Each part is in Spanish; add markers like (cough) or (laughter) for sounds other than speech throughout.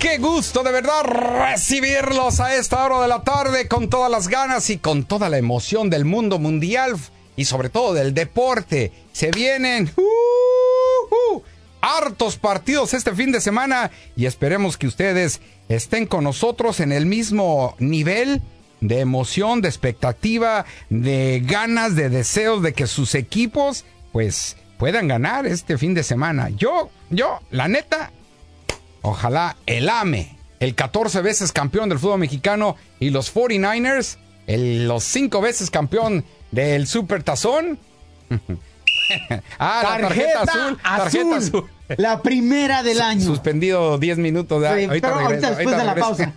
Qué gusto de verdad recibirlos a esta hora de la tarde con todas las ganas y con toda la emoción del mundo mundial y sobre todo del deporte. Se vienen uh, uh, hartos partidos este fin de semana y esperemos que ustedes estén con nosotros en el mismo nivel de emoción, de expectativa, de ganas, de deseos de que sus equipos pues puedan ganar este fin de semana. Yo, yo, la neta, Ojalá el AME, el 14 veces campeón del fútbol mexicano, y los 49ers, el, los 5 veces campeón del Super Tazón. (laughs) ah, la tarjeta azul. Tarjeta azul. La primera del año. Suspendido 10 minutos. De, sí, ahorita, pero ahorita después ahorita de la pausa.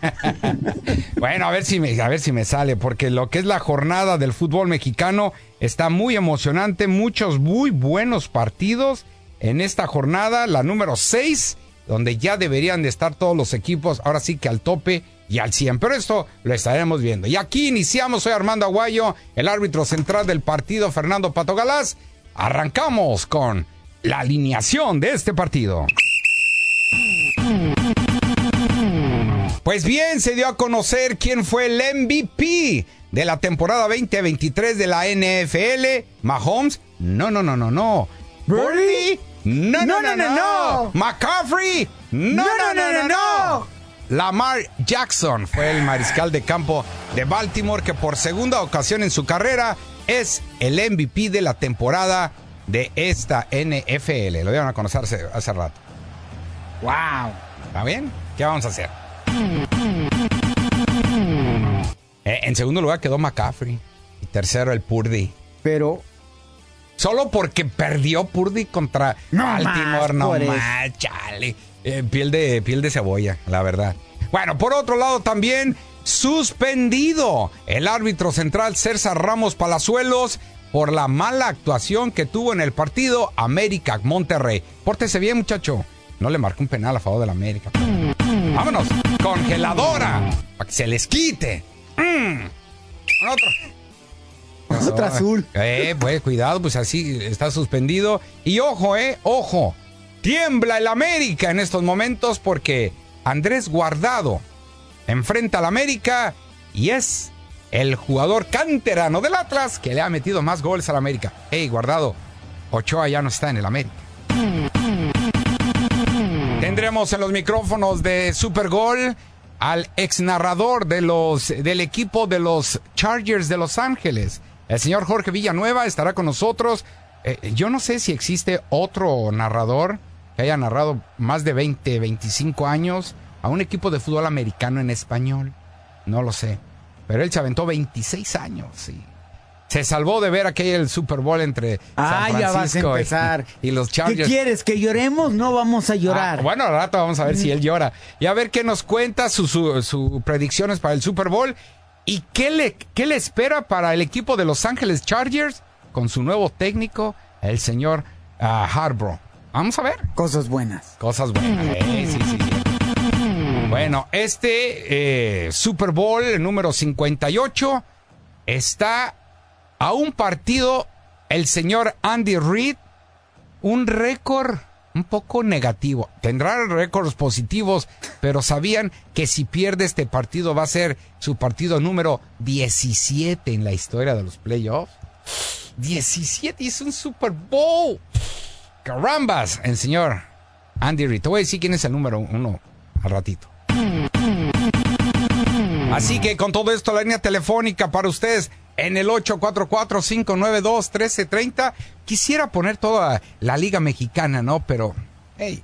(laughs) bueno, a ver, si me, a ver si me sale, porque lo que es la jornada del fútbol mexicano está muy emocionante. Muchos muy buenos partidos en esta jornada, la número 6 donde ya deberían de estar todos los equipos, ahora sí que al tope y al 100. Pero esto lo estaremos viendo. Y aquí iniciamos, soy Armando Aguayo, el árbitro central del partido, Fernando Pato Galás. Arrancamos con la alineación de este partido. Pues bien, se dio a conocer quién fue el MVP de la temporada 2023 de la NFL. Mahomes, no, no, no, no, no. Birdie no, no, no, no, no. McCaffrey. No, no, no, no, no. Lamar Jackson fue el mariscal de campo de Baltimore que por segunda ocasión en su carrera es el MVP de la temporada de esta NFL. Lo dieron a conocer hace, rato. ¡Wow! ¿Está bien? ¿Qué vamos a hacer? Eh, en segundo lugar quedó McCaffrey. Y tercero el Purdy. Pero Solo porque perdió Purdy contra no Baltimore. no más, chale. Eh, piel, de, piel de cebolla, la verdad. Bueno, por otro lado también suspendido el árbitro central César Ramos Palazuelos por la mala actuación que tuvo en el partido América Monterrey. Pórtese bien, muchacho. No le marcó un penal a favor del América. Vámonos. Congeladora. Para que se les quite. Mm. Otro. Otra azul. Eh, pues cuidado, pues así está suspendido. Y ojo, eh, ojo. Tiembla el América en estos momentos porque Andrés Guardado enfrenta al América y es el jugador canterano del Atlas que le ha metido más goles al América. Ey, Guardado, Ochoa ya no está en el América. Tendremos en los micrófonos de Super Gol al ex narrador de los, del equipo de los Chargers de Los Ángeles, el señor Jorge Villanueva estará con nosotros. Eh, yo no sé si existe otro narrador que haya narrado más de 20, 25 años a un equipo de fútbol americano en español. No lo sé. Pero él se aventó 26 años y se salvó de ver aquel Super Bowl entre San Francisco Y, los Chargers. ¿Qué quieres? ¿Que lloremos? No vamos a llorar. Ah, bueno, al rato vamos a ver si él llora. Y a ver qué nos cuenta sus su, predicciones para el Super Bowl. ¿Y qué le, qué le espera para el equipo de Los Ángeles Chargers con su nuevo técnico, el señor uh, Harborough? Vamos a ver. Cosas buenas. Cosas buenas. Eh, sí, sí, sí. Bueno, este eh, Super Bowl número 58 está a un partido el señor Andy Reid, un récord un poco negativo. Tendrá récords positivos, pero sabían que si pierde este partido va a ser su partido número 17 en la historia de los playoffs. 17 y es un Super Bowl. Carambas, el señor Andy Reid. Te voy quién es el número uno al ratito. Así que con todo esto, la línea telefónica para ustedes en el 844-592-1330. Quisiera poner toda la Liga Mexicana, ¿no? Pero, hey,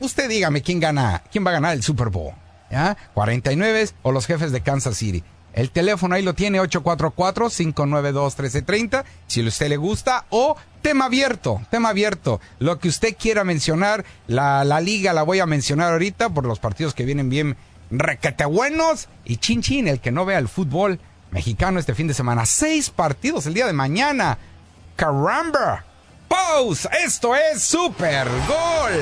usted dígame quién gana, quién va a ganar el Super Bowl. ¿Ya? 49 o los jefes de Kansas City. El teléfono ahí lo tiene 844-592-1330, si a usted le gusta, o tema abierto, tema abierto. Lo que usted quiera mencionar, la, la liga la voy a mencionar ahorita por los partidos que vienen bien requete buenos. Y chin el que no vea el fútbol mexicano este fin de semana. Seis partidos el día de mañana. Caramba. Pause. Esto es Super Gol.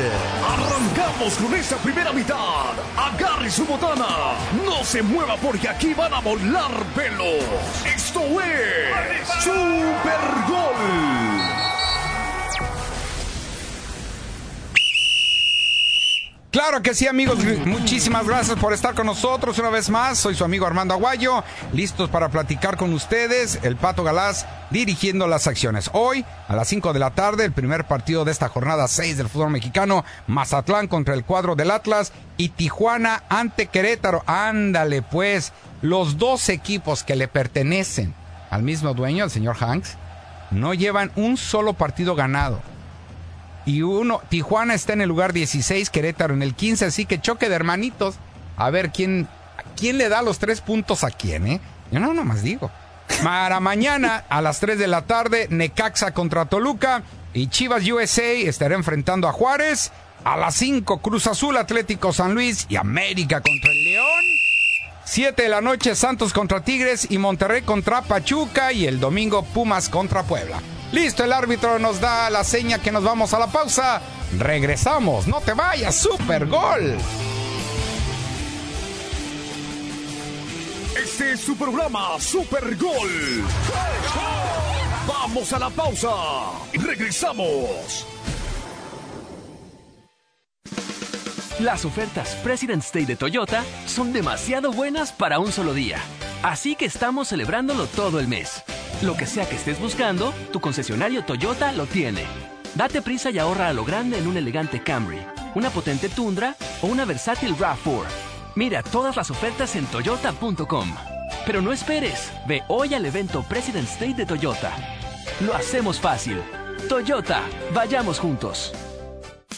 Arrancamos con esta primera mitad. Agarre su botana. No se mueva porque aquí van a volar pelos. Esto es Super Gol. Claro que sí, amigos. Muchísimas gracias por estar con nosotros una vez más. Soy su amigo Armando Aguayo, listos para platicar con ustedes. El Pato Galás dirigiendo las acciones. Hoy, a las 5 de la tarde, el primer partido de esta jornada 6 del fútbol mexicano, Mazatlán contra el cuadro del Atlas y Tijuana ante Querétaro. Ándale, pues, los dos equipos que le pertenecen al mismo dueño, el señor Hanks, no llevan un solo partido ganado y uno, Tijuana está en el lugar 16, Querétaro en el 15, así que choque de hermanitos. A ver quién, quién le da los tres puntos a quién, ¿eh? Yo no nomás digo. Para (laughs) mañana a las 3 de la tarde, Necaxa contra Toluca y Chivas USA estará enfrentando a Juárez. A las 5, Cruz Azul, Atlético San Luis y América contra el León. 7 de la noche, Santos contra Tigres y Monterrey contra Pachuca y el domingo Pumas contra Puebla. Listo, el árbitro nos da la seña que nos vamos a la pausa. Regresamos, no te vayas, super gol. Este es su programa Super Gol. Vamos a la pausa. Regresamos. Las ofertas President's Day de Toyota son demasiado buenas para un solo día. Así que estamos celebrándolo todo el mes. Lo que sea que estés buscando, tu concesionario Toyota lo tiene. Date prisa y ahorra a lo grande en un elegante Camry, una potente Tundra o una versátil RAV4. Mira todas las ofertas en toyota.com. Pero no esperes, ve hoy al evento President State de Toyota. Lo hacemos fácil. Toyota, vayamos juntos.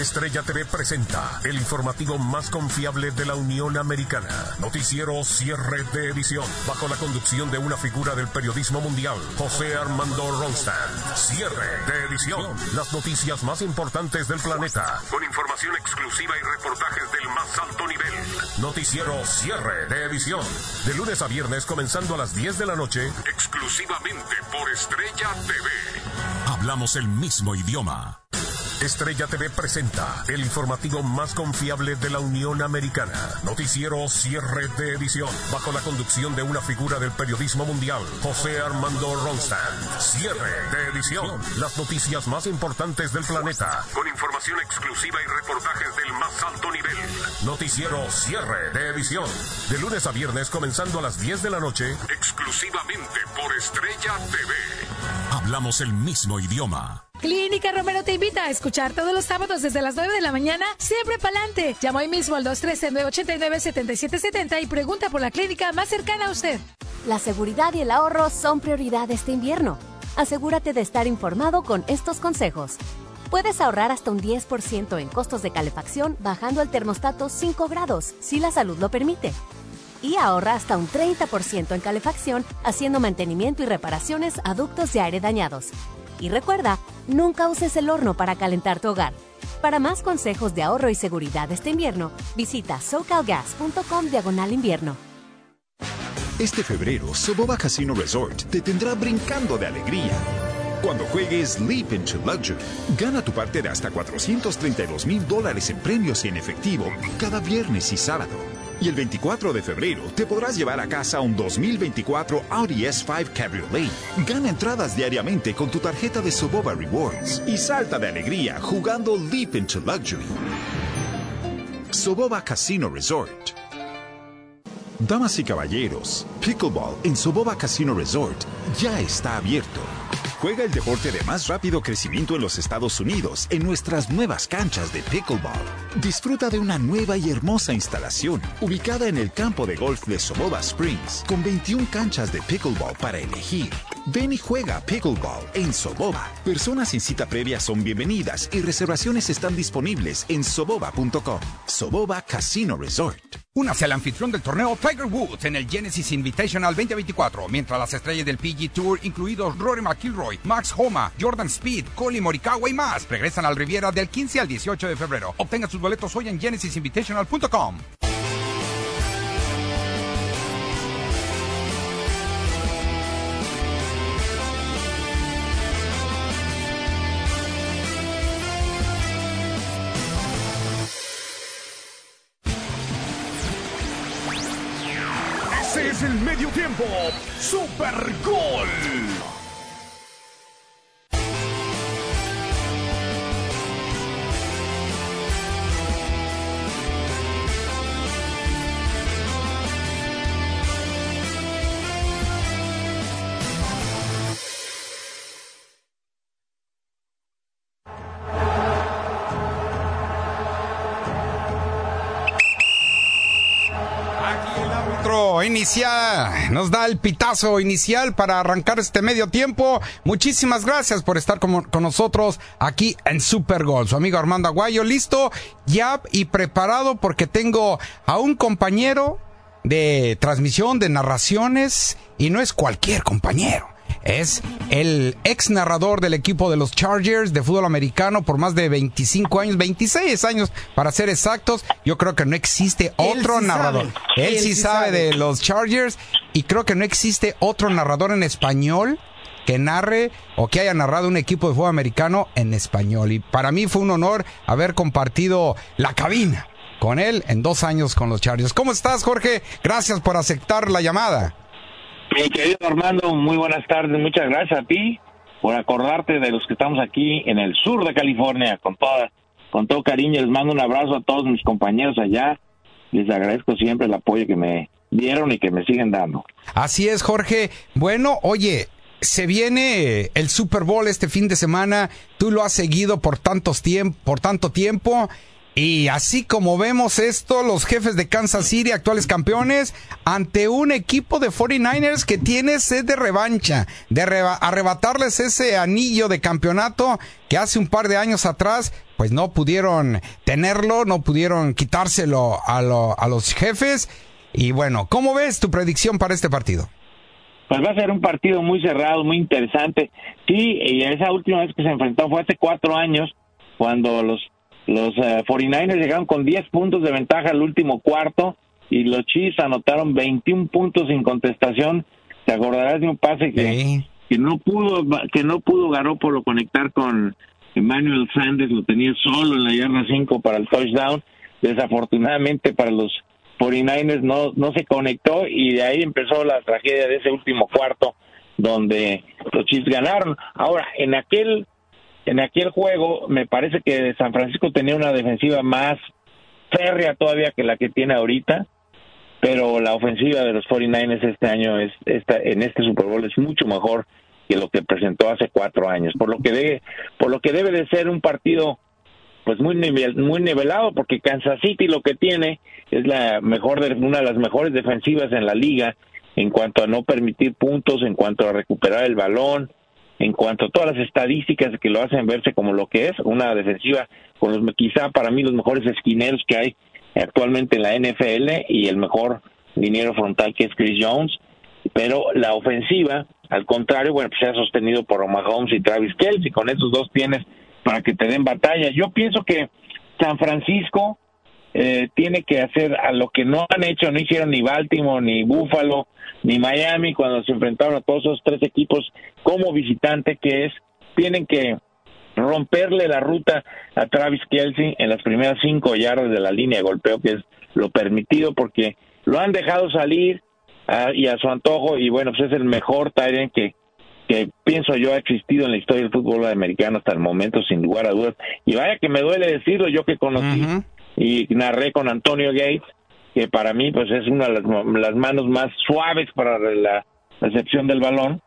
Estrella TV presenta el informativo más confiable de la Unión Americana. Noticiero Cierre de Edición, bajo la conducción de una figura del periodismo mundial, José Armando Ronstadt. Cierre de Edición, las noticias más importantes del planeta, con información exclusiva y reportajes del más alto nivel. Noticiero Cierre de Edición, de lunes a viernes comenzando a las 10 de la noche, exclusivamente por Estrella TV. Hablamos el mismo idioma. Estrella TV presenta el informativo más confiable de la Unión Americana. Noticiero Cierre de Edición, bajo la conducción de una figura del periodismo mundial, José Armando Ronstadt. Cierre de Edición, las noticias más importantes del planeta, con información exclusiva y reportajes del más alto nivel. Noticiero Cierre de Edición, de lunes a viernes comenzando a las 10 de la noche, exclusivamente por Estrella TV. Hablamos el mismo idioma. Clínica Romero te invita a escuchar todos los sábados desde las 9 de la mañana, siempre pa'lante. Llama hoy mismo al 213-989-7770 y pregunta por la clínica más cercana a usted. La seguridad y el ahorro son prioridad este invierno. Asegúrate de estar informado con estos consejos. Puedes ahorrar hasta un 10% en costos de calefacción bajando el termostato 5 grados, si la salud lo permite. Y ahorra hasta un 30% en calefacción haciendo mantenimiento y reparaciones a ductos de aire dañados. Y recuerda, nunca uses el horno para calentar tu hogar. Para más consejos de ahorro y seguridad este invierno, visita socalgas.com diagonal invierno. Este febrero, Soboba Casino Resort te tendrá brincando de alegría. Cuando juegues Leap into Luxury, gana tu parte de hasta 432 mil dólares en premios y en efectivo cada viernes y sábado. Y el 24 de febrero te podrás llevar a casa un 2024 Audi S5 Cabriolet. Gana entradas diariamente con tu tarjeta de Soboba Rewards y salta de alegría jugando Leap into Luxury. Soboba Casino Resort. Damas y caballeros, Pickleball en Soboba Casino Resort ya está abierto. Juega el deporte de más rápido crecimiento en los Estados Unidos en nuestras nuevas canchas de pickleball. Disfruta de una nueva y hermosa instalación ubicada en el campo de golf de Soboba Springs con 21 canchas de pickleball para elegir. Ven y juega pickleball en Soboba. Personas sin cita previa son bienvenidas y reservaciones están disponibles en soboba.com. Soboba Casino Resort. Únase al anfitrión del torneo Tiger Woods en el Genesis Invitational 2024, mientras las estrellas del PG Tour, incluidos Rory McIlroy, Max Homa, Jordan Speed, Colin Morikawa y más, regresan al Riviera del 15 al 18 de febrero. Obtenga sus boletos hoy en genesisinvitational.com. el medio tiempo. Super Gol. Inicial nos da el pitazo inicial para arrancar este medio tiempo. Muchísimas gracias por estar con, con nosotros aquí en Super Gol. Su amigo Armando Aguayo, listo, ya y preparado porque tengo a un compañero de transmisión, de narraciones, y no es cualquier compañero. Es el ex narrador del equipo de los Chargers de fútbol americano por más de 25 años, 26 años para ser exactos. Yo creo que no existe otro sí narrador. sabe. Él, Él sí sí sabe, sabe. de los Chargers y creo que no existe otro narrador en español que narre o que haya narrado un equipo de fútbol americano en español. Y para mí fue un honor haber compartido la cabina con él en dos años con los Chargers. ¿Cómo estás, Jorge? Gracias por aceptar la llamada. Mi querido Armando, muy buenas tardes. Muchas gracias a ti por acordarte de los que estamos aquí en el sur de California con toda, con todo cariño. Les mando un abrazo a todos mis compañeros allá. Les agradezco siempre el apoyo que me dieron y que me siguen dando. Así es, Jorge. Bueno, oye, se viene el Super Bowl este fin de semana. Tú lo has seguido por tantos tiemp por tanto tiempo. Y así como vemos esto, los jefes de Kansas City, actuales campeones, ante un equipo de 49ers que tiene sed de revancha, de reba- arrebatarles ese anillo de campeonato que hace un par de años atrás, pues no pudieron tenerlo, no pudieron quitárselo a, lo- a los jefes. Y bueno, ¿cómo ves tu predicción para este partido? Pues va a ser un partido muy cerrado, muy interesante. Sí, y esa última vez que se enfrentó fue hace cuatro años, cuando los, los eh, 49ers llegaron con 10 puntos de ventaja al último cuarto y los Chiefs anotaron 21 puntos sin contestación. Te acordarás de un pase que, Sí. que no pudo que no pudo Garoppolo conectar con Emmanuel Sanders, lo tenía solo en la yarda 5 para el touchdown. Desafortunadamente para los 49ers no, no se conectó y de ahí empezó la tragedia de ese último cuarto donde los Chiefs ganaron. Ahora, en aquel en aquel juego me parece que San Francisco tenía una defensiva más férrea todavía que la que tiene ahorita, pero la ofensiva de los 49ers este año es esta en este Super Bowl es mucho mejor que lo que presentó hace cuatro años, por lo que debe por lo que debe de ser un partido pues muy nivel, muy nivelado porque Kansas City lo que tiene es la mejor una de las mejores defensivas en la liga en cuanto a no permitir puntos, en cuanto a recuperar el balón, en cuanto a todas las estadísticas que lo hacen verse como lo que es una defensiva con los quizá para mí los mejores esquineros que hay actualmente en la NFL y el mejor dinero frontal que es Chris Jones, pero la ofensiva al contrario, bueno, pues se ha sostenido por Mahomes y Travis Kelce, con esos dos tienes para que te den batalla. Yo pienso que San Francisco eh, tiene que hacer a lo que no han hecho, no hicieron ni Baltimore, ni Buffalo, ni Miami cuando se enfrentaron a todos esos tres equipos como visitante, que es, tienen que romperle la ruta a Travis Kelsey en las primeras cinco yardas de la línea de golpeo, que es lo permitido, porque lo han dejado salir ah, y a su antojo, y bueno, pues es el mejor Tyrant que, que pienso yo ha existido en la historia del fútbol americano hasta el momento, sin lugar a dudas. Y vaya que me duele decirlo, yo que conocí. Y narré con Antonio Gates, que para mí pues es una de las, manos más suaves para la recepción del balón,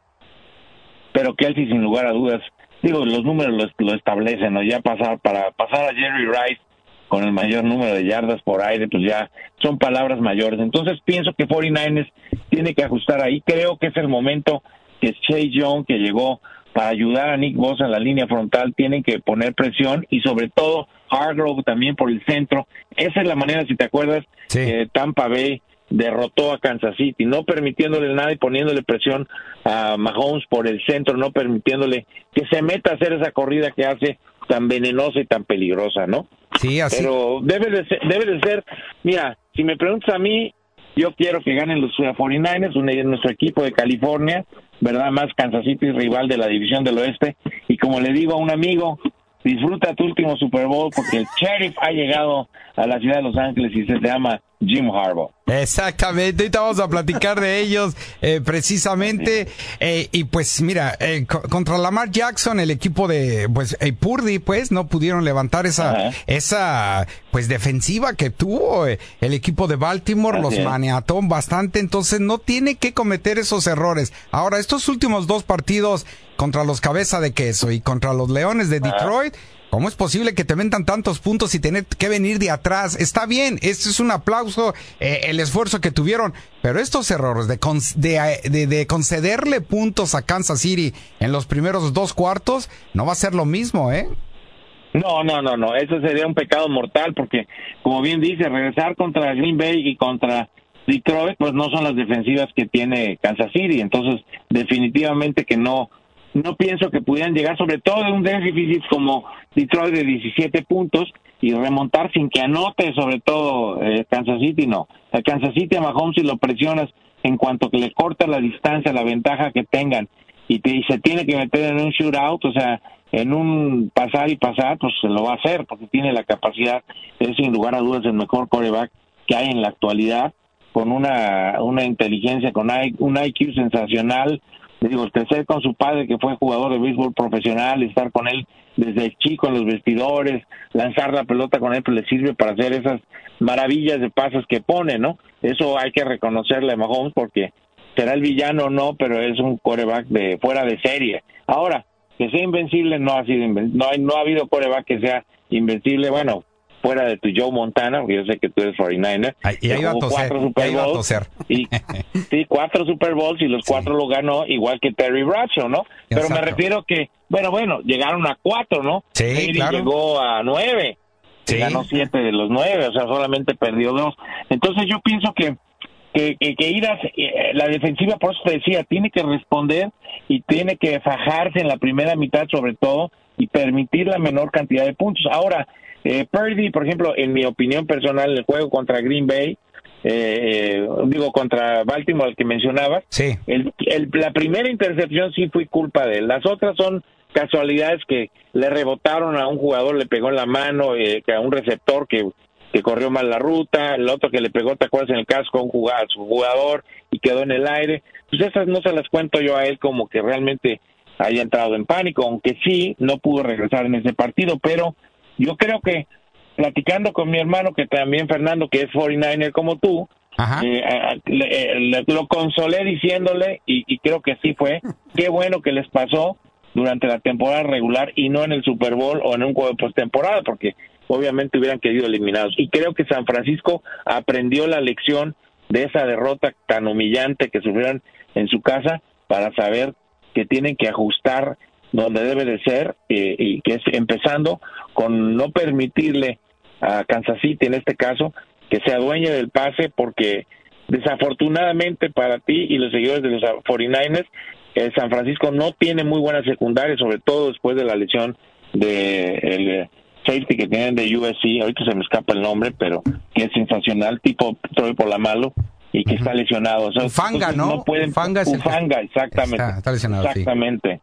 pero Kelsey sin lugar a dudas, digo, los números lo, establecen, ¿no? Ya pasar, para pasar a Jerry Rice con el mayor número de yardas por aire, pues ya son palabras mayores. Entonces pienso que 49ers tiene que ajustar ahí. Creo que es el momento que Chase Young, que llegó para ayudar a Nick Bosa en la línea frontal, tienen que poner presión y sobre todo Hargrove también por el centro. Esa es la manera, si te acuerdas, que Tampa Bay derrotó a Kansas City, no permitiéndole nada y poniéndole presión a Mahomes por el centro, no permitiéndole que se meta a hacer esa corrida que hace tan venenosa y tan peligrosa, ¿no? Sí, así. Pero debe de ser, debe de ser, mira, si me preguntas a mí, yo quiero que ganen los 49ers, nuestro equipo de California, ¿verdad? Más Kansas City, rival de la división del oeste. Y como le digo a un amigo, disfruta tu último Super Bowl porque el Sheriff ha llegado a la ciudad de Los Ángeles y se llama Jim Harbaugh. Exactamente, ahorita vamos a platicar de ellos eh, precisamente. Eh, y pues mira, eh, contra Lamar Jackson, el equipo de pues Purdy, pues no pudieron levantar esa, esa pues defensiva que tuvo el equipo de Baltimore, los maniató bastante, entonces no tiene que cometer esos errores. Ahora, estos últimos dos partidos contra los cabeza de queso y contra los leones de Detroit, ¿Cómo es posible que te vendan tantos puntos y tener que venir de atrás? Está bien, esto es un aplauso, eh, el esfuerzo que tuvieron, pero estos errores de, de, de, concederle puntos a Kansas City en los primeros dos cuartos no va a ser lo mismo, ¿eh? No, no, no, no, eso sería un pecado mortal porque, como bien dice, regresar contra Green Bay y contra Detroit, pues no son las defensivas que tiene Kansas City, entonces definitivamente que no, no pienso que pudieran llegar, sobre todo en un déficit como Detroit de 17 puntos y remontar sin que anote, sobre todo eh, Kansas City, no. El Kansas City a Mahomes, si lo presionas en cuanto que le corta la distancia, la ventaja que tengan, y, te, y se tiene que meter en un shootout, o sea, en un pasar y pasar, pues se lo va a hacer, porque tiene la capacidad, es sin lugar a dudas el mejor coreback que hay en la actualidad, con una, una inteligencia, con un IQ sensacional, digo, crecer con su padre que fue jugador de béisbol profesional, estar con él desde chico en los vestidores, lanzar la pelota con él, pues le sirve para hacer esas maravillas de pases que pone, ¿no? Eso hay que reconocerle a Mahomes porque será el villano o no, pero es un coreback de fuera de serie. Ahora, que sea invencible no ha sido no, hay, no ha habido coreback que sea invencible, bueno, fuera de tu Joe Montana, porque yo sé que tú eres 49er. y ahí a cuatro Super Bowls, Y, (laughs) sí, cuatro Super Bowls y los cuatro lo ganó igual que Terry Bradshaw, ¿no? Pero me refiero que, bueno, bueno, llegaron a cuatro, ¿no? Sí, claro. llegó a nueve. Sí. Ganó siete de los nueve, o sea, solamente perdió dos. Entonces yo pienso que que, que, ir a eh, la defensiva, por eso te decía, tiene que responder y tiene que fajarse en la primera mitad sobre todo y permitir la menor cantidad de puntos. Ahora, eh, Purdy, por ejemplo, en mi opinión personal, el juego contra Green Bay, eh, eh, digo, contra Baltimore, el que mencionabas, sí. el, la primera intercepción sí fue culpa de él. Las otras son casualidades que le rebotaron a un jugador, le pegó en la mano, eh, a un receptor que, que corrió mal la ruta, el otro que le pegó, ¿te acuerdas? En el casco a, un jugador, a su jugador y quedó en el aire. Pues esas no se las cuento yo a él como que realmente haya entrado en pánico, aunque sí, no pudo regresar en ese partido, pero yo creo que platicando con mi hermano, que también Fernando, que es 49er como tú, eh, eh, lo consolé diciéndole, y, creo que sí fue, (laughs) qué bueno que les pasó durante la temporada regular y no en el Super Bowl o en un juego de postemporada, porque obviamente hubieran querido eliminados. Y creo que San Francisco aprendió la lección de esa derrota tan humillante que sufrieron en su casa para saber que tienen que ajustar donde debe de ser y que es empezando con no permitirle a Kansas City en este caso que se adueñe del pase porque desafortunadamente para ti y los seguidores de los 49ers eh, San Francisco no tiene muy buena secundaria sobre todo después de la lesión de el eh, safety que tienen de USC ahorita se me escapa el nombre pero que es sensacional tipo Troy por la malo y que está lesionado. O Fanga ¿no? pueden Fanga, exactamente. está, lesionado, exactamente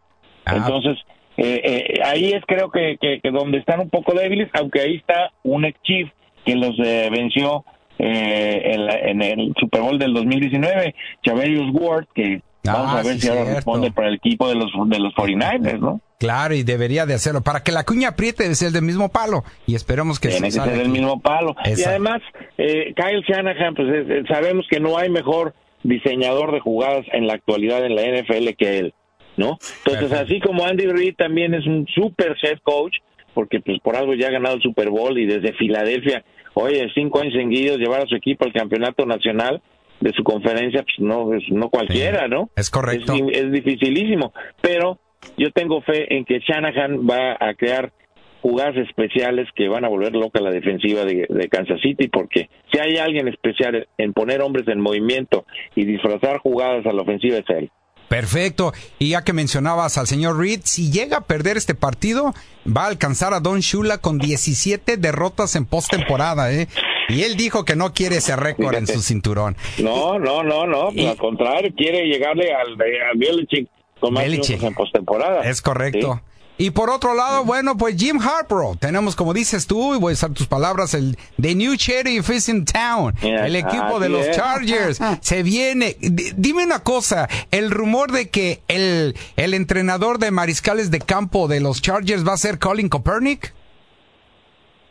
Ah. Entonces, eh, eh, ahí es creo que, que, donde están un poco débiles, aunque ahí está un ex Chief que los eh, venció en, en, el Super Bowl del 2019, Chaverius Ward, que Vamos a ver si ahora responde para el equipo de los, de los 49ers, ¿no? Claro, y debería de hacerlo. Para que la cuña apriete debe ser del mismo palo. Y esperemos que Tiene que ser del mismo palo. Y además, eh, Kyle Shanahan, pues sabemos que no hay mejor diseñador de jugadas en la actualidad en la NFL que él, ¿no? Entonces, así como Andy Reid también es un super head coach, porque pues por algo ya ha ganado el Super Bowl y desde Filadelfia, oye, cinco años seguidos llevar a su equipo al campeonato nacional, de su conferencia, pues no, es, no cualquiera, ¿no? Es correcto. Es, dificilísimo, pero yo tengo fe en que Shanahan va a crear jugadas especiales que van a volver loca la defensiva de, Kansas City, porque si hay alguien especial en poner hombres en movimiento y disfrazar jugadas a la ofensiva es él. Perfecto. Y ya que mencionabas al señor Reed, si llega a perder este partido, va a alcanzar a Don Shula con 17 derrotas en postemporada, ¿eh? Y él dijo que no quiere ese récord en su (laughs) cinturón. No, no, no, no. al contrario, quiere llegarle al, al Belichick con más en postemporada. Es correcto. Y por otro lado, bueno, pues Jim Harper, tenemos como dices tú, y voy a usar tus palabras, el The New Sheriff is in town, el equipo de los Chargers, (laughs) se viene. dime una cosa, el rumor de que el, el entrenador de mariscales de campo de los Chargers va a ser Colin Kaepernick.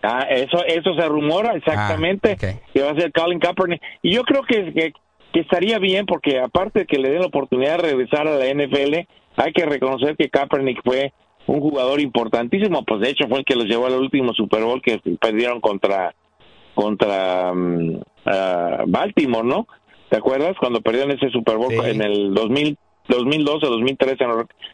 Ah, eso, eso se rumora exactamente, ah, que va a ser Colin Kaepernick. Y yo creo que, que, que, estaría bien porque aparte de que le den la oportunidad de regresar a la NFL, hay que reconocer que Kaepernick fue un jugador importantísimo, pues de hecho fue el que los llevó al último Super Bowl que perdieron contra contra mm, Baltimore, ¿no? ¿Te acuerdas cuando perdieron ese Super Bowl en el 2000, 2012 o 2013?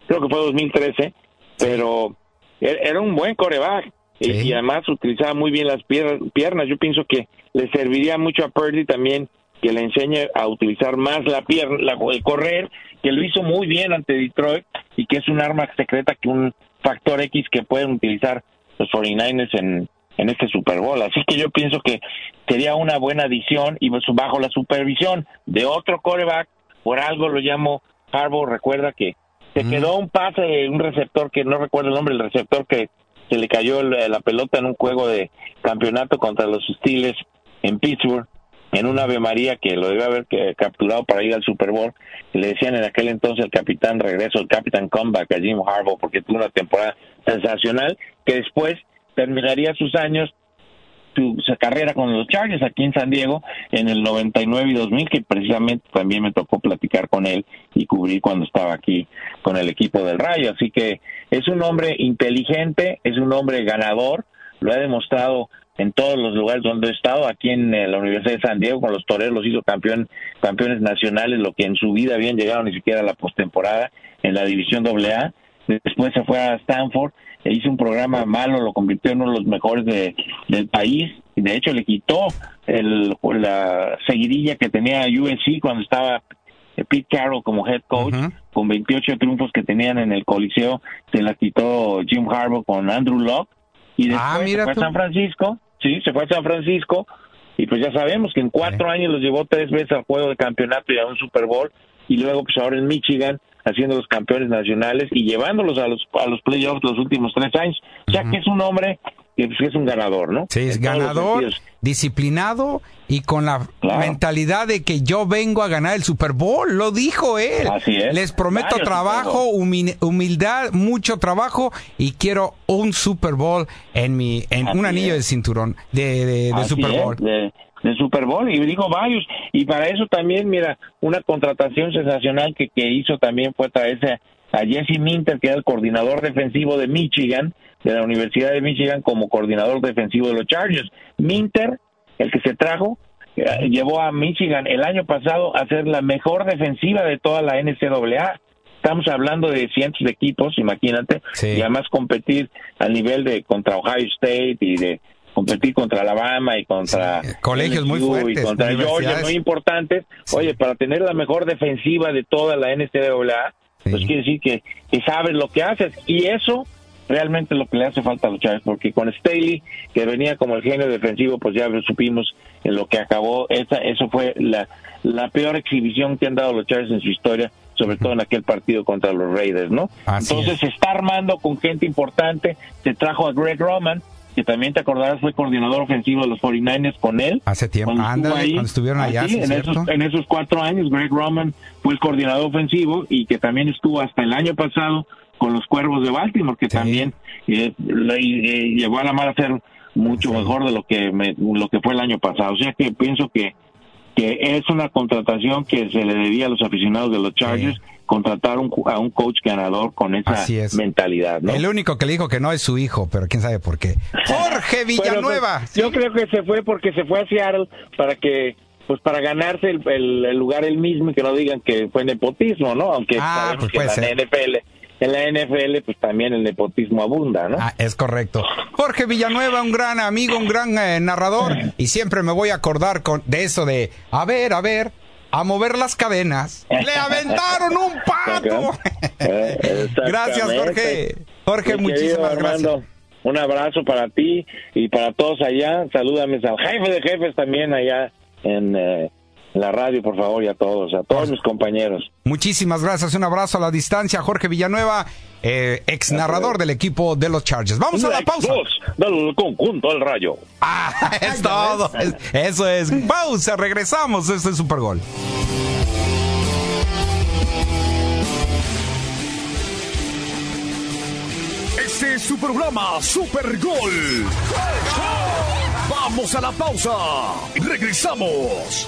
creo que fue 2013, pero e-, era un buen coreback y, además utilizaba muy bien las piernas. Yo pienso que le serviría mucho a Purdy también que le enseñe a utilizar más la pierna, el correr, que lo hizo muy bien ante Detroit y que es un arma secreta que un factor X que pueden utilizar los 49ers en, en este Super Bowl. Así que yo pienso que sería una buena adición y pues bajo la supervisión de otro coreback, por algo lo llamo Harbaugh, recuerda que se quedó un pase de un receptor que no recuerdo el nombre, el receptor que se le cayó la pelota en un juego de campeonato contra los Steelers en Pittsburgh en un Ave María que lo debe haber capturado para ir al Super Bowl. Le decían en aquel entonces el capitán regreso, el capitán comeback a Jim Harbaugh porque tuvo una temporada sensacional que después terminaría sus años su, carrera con los Chargers aquí en San Diego en el 99 y 2000 que precisamente también me tocó platicar con él y cubrir cuando estaba aquí con el equipo del Rayo así que es un hombre inteligente es un hombre ganador lo ha demostrado en todos los lugares donde he estado, aquí en eh, la Universidad de San Diego con los toreros los hizo campeón, campeones nacionales, lo que en su vida habían llegado ni siquiera a la postemporada en la división AA. Después se fue a Stanford, e hizo un programa malo, lo convirtió en uno de los mejores de, del país, y de hecho le quitó el, la seguidilla que tenía USC cuando estaba Pete Carroll como head coach, con 28 triunfos que tenían en el Coliseo, se la quitó Jim Harbaugh con Andrew Locke, y ah, después se fue a San Francisco, sí, se fue a San Francisco y pues ya sabemos que en cuatro años los llevó tres veces al juego de campeonato y a un Super Bowl y luego pues ahora en Michigan haciendo los campeones nacionales y llevándolos a los a los playoffs los últimos tres años. O sea que es un hombre que pues, es un ganador, ¿no? Sí, es ganador, disciplinado y con la mentalidad de que yo vengo a ganar el Super Bowl, lo dijo él. Así es. Les prometo trabajo, humildad, mucho trabajo y quiero un Super Bowl en mi en un anillo de cinturón de, de, Super Bowl. de, Super Bowl y digo varios y para eso también mira una contratación sensacional que, que hizo también fue traerse a Jesse Minter que era el coordinador defensivo de Michigan de la Universidad de Michigan como coordinador defensivo de los Chargers. Minter, el que se trajo, eh, llevó a Michigan el año pasado a ser la mejor defensiva de toda la NCAA. Estamos hablando de cientos de equipos, imagínate, y además competir al nivel de contra Ohio State y de competir contra Alabama y contra colegios muy fuertes, y contra Georgia muy importantes. Oye, para tener la mejor defensiva de toda la NCAA, pues quiere decir que, que sabes lo que haces y eso realmente lo que le hace falta a los Chargers, porque con Staley, que venía como el genio defensivo, pues ya supimos en lo que acabó, esa, eso fue la, la peor exhibición que han dado los Chargers en su historia, sobre todo en aquel partido contra los Raiders, ¿no? Entonces se está armando con gente importante, se trajo a Greg Roman, que también te acordarás fue coordinador ofensivo de los 49ers con él. Hace tiempo, cuando, cuando estuvieron allá. Ah, en, esos, en, esos, cuatro años, Greg Roman fue el coordinador ofensivo y que también estuvo hasta el año pasado con los Cuervos de Baltimore, que también eh, eh, llevó a la mar a ser mucho mejor de lo que lo que fue el año pasado. O sea que pienso que que es una contratación que se le debía a los aficionados de los Chargers contratar un, a un coach ganador con esa mentalidad. ¿no? El único que le dijo que no es su hijo, pero quién sabe por qué. (laughs) Jorge Villanueva. Yo creo que se fue porque se fue a Seattle para que pues para ganarse el, lugar él mismo y que no digan que fue nepotismo, ¿no? Aunque ah, pues que la NFL en la NFL pues también el nepotismo abunda, ¿no? Ah, es correcto. Jorge Villanueva, un gran amigo, un gran eh, narrador y siempre me voy a acordar con, de eso de, a ver, a ver, a mover las cadenas. Le aventaron un pato. (laughs) gracias, Jorge. Jorge, muchísimas gracias. Un abrazo para ti y para todos allá. Salúdame al jefe de jefes también allá en... Eh, la radio, por favor, y a todos, a todos mis compañeros. Muchísimas gracias. Un abrazo a la distancia, Jorge Villanueva, eh, ex narrador del equipo de los Chargers. Vamos a la pausa. del conjunto del rayo. Ah, (laughs) es todo. eso es. Pausa, regresamos. Este es Super Gol. Este es su programa Super Gol. Vamos a la pausa. Regresamos.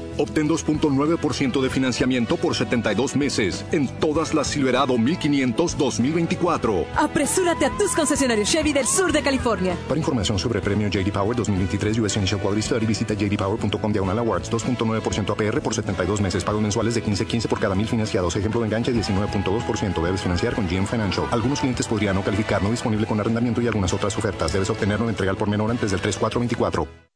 Obtén 2.9% de financiamiento por 72 meses en todas las Silverado 1500 2024. Apresúrate a tus concesionarios Chevy del sur de California. Para información sobre premio JD Power 2023 US Initial Quality Study, visita jdpower.com diagonal awards 2.9% APR por 72 meses. Pagos mensuales de 15.15 por cada mil financiados. Ejemplo de enganche 19.2%. Debes financiar con GM Financial. Algunos clientes podrían no calificar, no disponible con arrendamiento y algunas otras ofertas. Debes obtenerlo en entrega por menor antes del 3424.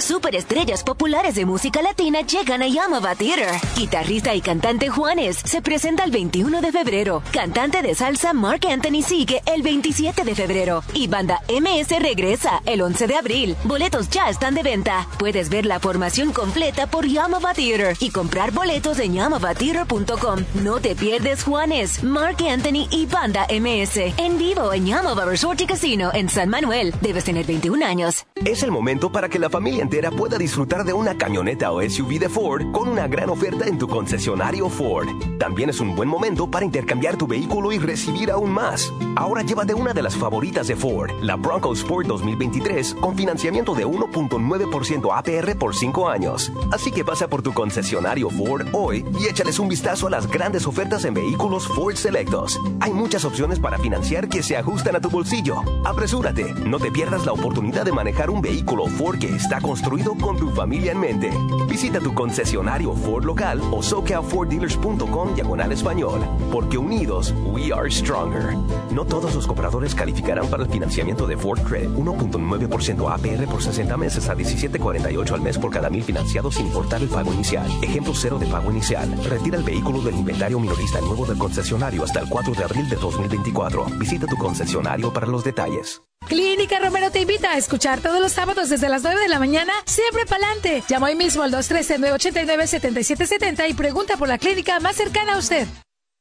Superestrellas populares de música latina llegan a Yamava Theater. Guitarrista y cantante Juanes se presenta el 21 de febrero. Cantante de salsa Mark Anthony sigue el 27 de febrero. Y banda MS regresa el 11 de abril. Boletos ya están de venta. Puedes ver la formación completa por Yamava Theater y comprar boletos en yamavatheater.com. No te pierdes Juanes, Mark Anthony y banda MS en vivo en Yamava Resort y Casino en San Manuel. Debes tener 21 años. Es el momento para que la familia entera pueda disfrutar de una camioneta o SUV de Ford con una gran oferta en tu concesionario Ford. También es un buen momento para intercambiar tu vehículo y recibir aún más. Ahora llévate una de las favoritas de Ford, la Bronco Sport 2023, con financiamiento de 1.9% APR por 5 años. Así que pasa por tu concesionario Ford hoy y échales un vistazo a las grandes ofertas en vehículos Ford Selectos. Hay muchas opciones para financiar que se ajustan a tu bolsillo. Apresúrate, no te pierdas la oportunidad de manejar un vehículo Ford que está construido con tu familia en mente. Visita tu concesionario Ford local o socalforddealers.com diagonal español. Porque unidos, we are stronger. No todos los compradores calificarán para el financiamiento de Ford Credit 1.9% APR por 60 meses a 17.48 al mes por cada mil financiados sin importar el pago inicial. Ejemplo cero de pago inicial. Retira el vehículo del inventario minorista nuevo del concesionario hasta el 4 de abril de 2024. Visita tu concesionario para los detalles. Clínica Romero te invita a escuchar todos los sábados desde las 9 de la mañana, siempre pa'lante. Llama hoy mismo al 213-989-7770 y pregunta por la clínica más cercana a usted.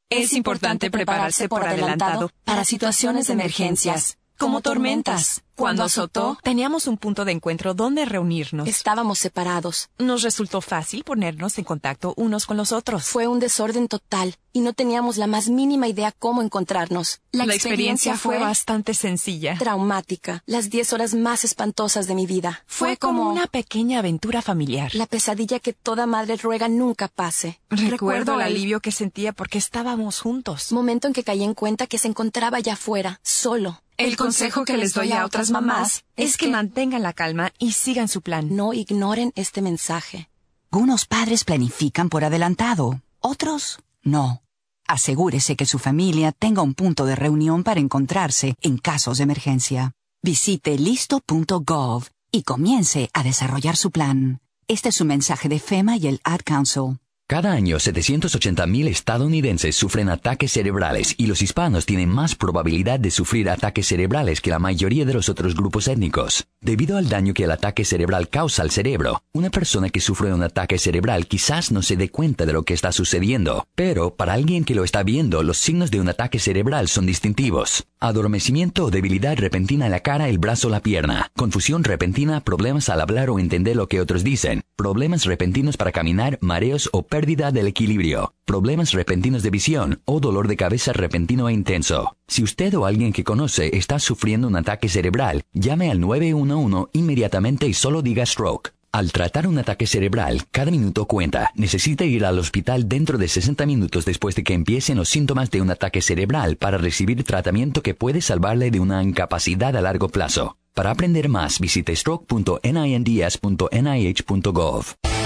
Es importante prepararse por adelantado para situaciones de emergencias, como tormentas cuando azotó, teníamos un punto de encuentro donde reunirnos. Estábamos separados. Nos resultó fácil ponernos en contacto unos con los otros. Fue un desorden total y no teníamos la más mínima idea cómo encontrarnos. La, experiencia, fue, bastante sencilla. Traumática. Las diez horas más espantosas de mi vida. Fue, como una pequeña aventura familiar. La pesadilla que toda madre ruega nunca pase. Recuerdo, el alivio que sentía porque estábamos juntos. Momento en que caí en cuenta que se encontraba allá afuera, solo. El consejo que les doy a otras mamás es que mantengan la calma y sigan su plan. No ignoren este mensaje. Algunos padres planifican por adelantado, otros no. Asegúrese que su familia tenga un punto de reunión para encontrarse en casos de emergencia. Visite listo.gov y comience a desarrollar su plan. Este es un mensaje de FEMA y el Ad Council. Cada año, 780.000 estadounidenses sufren ataques cerebrales y los hispanos tienen más probabilidad de sufrir ataques cerebrales que la mayoría de los otros grupos étnicos. Debido al daño que el ataque cerebral causa al cerebro, una persona que sufre un ataque cerebral quizás no se dé cuenta de lo que está sucediendo, pero para alguien que lo está viendo, los signos de un ataque cerebral son distintivos. Adormecimiento o debilidad repentina en la cara, el brazo o la pierna. Confusión repentina, problemas al hablar o entender lo que otros dicen. Problemas repentinos para caminar, mareos o pérdida del equilibrio, problemas repentinos de visión o dolor de cabeza repentino e intenso. Si usted o alguien que conoce está sufriendo un ataque cerebral, llame al 911 inmediatamente y solo diga stroke. Al tratar un ataque cerebral, cada minuto cuenta. Necesita ir al hospital dentro de 60 minutos después de que empiecen los síntomas de un ataque cerebral para recibir tratamiento que puede salvarle de una incapacidad a largo plazo. Para aprender más, visite stroke.ninds.nih.gov.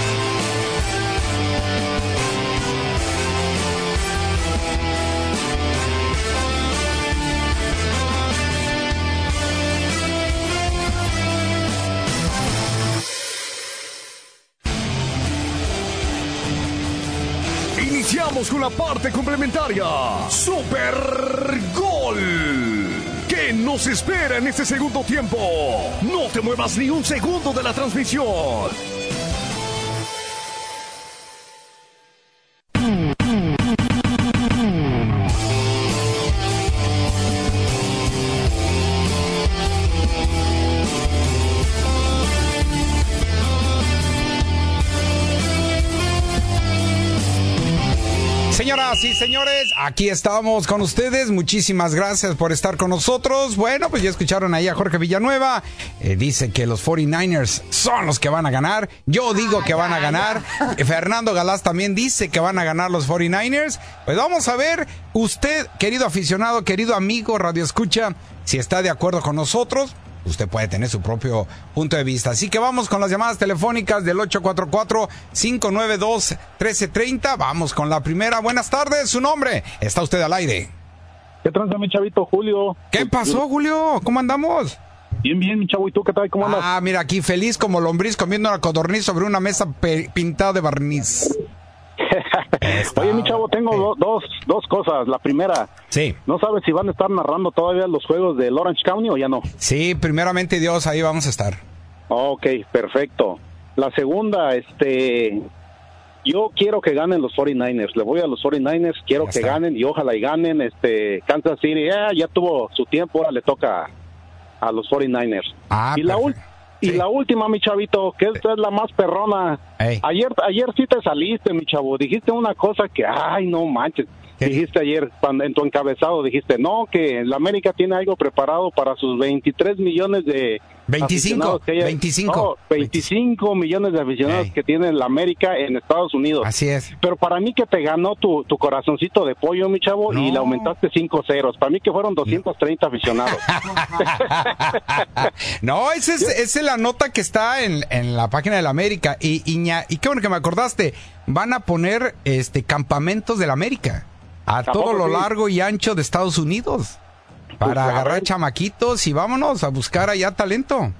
Con la parte complementaria. Super Gol. ¿Qué nos espera en este segundo tiempo? No te muevas ni un segundo de la transmisión. Y señores, aquí estamos con ustedes. Muchísimas gracias por estar con nosotros. Bueno, pues ya escucharon ahí a Jorge Villanueva. Eh, dice que los 49ers son los que van a ganar. Yo digo que van a ganar. Fernando Galás también dice que van a ganar los 49ers. Pues vamos a ver, usted, querido aficionado, querido amigo, radio escucha, si está de acuerdo con nosotros usted puede tener su propio punto de vista. Así que vamos con las llamadas telefónicas del 844-592-1330. Vamos con la primera. Buenas tardes, su nombre. Está usted al aire. ¿Qué transa, mi chavito Julio? ¿Qué pasó, Julio? ¿Cómo andamos? Bien, bien, mi chavo. ¿Y tú qué tal? ¿Cómo andas? Ah, mira, aquí feliz como lombriz comiendo una codorniz sobre una mesa pintada de barniz. Oye, mi chavo, tengo dos, dos cosas. La primera, sí. ¿no sabes si van a estar narrando todavía los juegos de Orange County o ya no? Sí, primeramente Dios, ahí vamos a estar. Ok, perfecto. La segunda, este, yo quiero que ganen los 49ers. Le voy a los 49ers, quiero que ganen y ojalá y ganen. Este, Kansas City, ya, ya tuvo su tiempo, ahora le toca a los 49ers. Ah, y la última y la última, mi chavito, que esta es la más perrona. Ayer, ayer sí te saliste, mi chavo. Dijiste una cosa que, ay, no manches. Dijiste ayer, en tu encabezado, dijiste, no, que la América tiene algo preparado para sus 23 millones de... 25, que 25. No, 25 millones de aficionados que tiene la América en Estados Unidos. Así es. Pero para mí que te ganó tu, tu corazoncito de pollo, mi chavo, y le aumentaste 5 ceros. Para mí que fueron 230 aficionados. (laughs) no, esa es, esa es la nota que está en, en la página de la América. Y, y, y qué bueno que me acordaste. Van a poner este campamentos de la América a todo lo largo y ancho de Estados Unidos para agarrar chamaquitos y vámonos a buscar allá talento.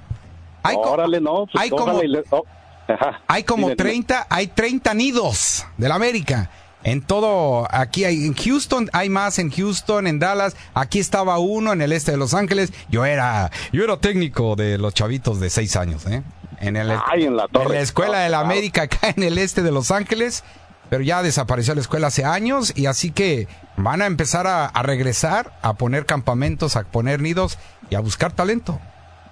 Hay Órale, no, hay como, hay como 30, hay 30 nidos de la América. En todo, aquí hay, en Houston hay más, en Houston, en Dallas, aquí estaba uno en el este de Los Ángeles. Yo era, yo era técnico de los chavitos de seis años, ¿eh? En, el, en, la, en la escuela de la América acá en el este de Los Ángeles pero ya desapareció la escuela hace años y así que van a empezar a, regresar, a poner campamentos, a poner nidos y a buscar talento.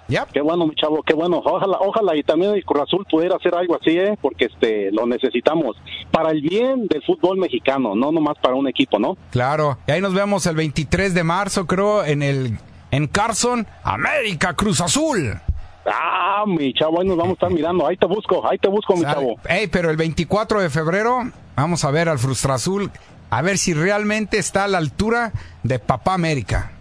¿Ya? Qué bueno, mi chavo, qué bueno. Ojalá, ojalá y también el Cruz Azul pudiera hacer algo así, ¿eh? porque este lo necesitamos para el bien del fútbol mexicano, no nomás para un equipo, ¿no? Claro. Y ahí nos vemos el 23 de marzo, creo, en el en Carson, América Cruz Azul. Ah, mi chavo, ahí nos vamos a estar mirando. Ahí te busco, ahí te busco, mi chavo. Ey, pero el 24 de febrero vamos a ver al Frustra Azul, a ver si realmente está a la altura de Papá América.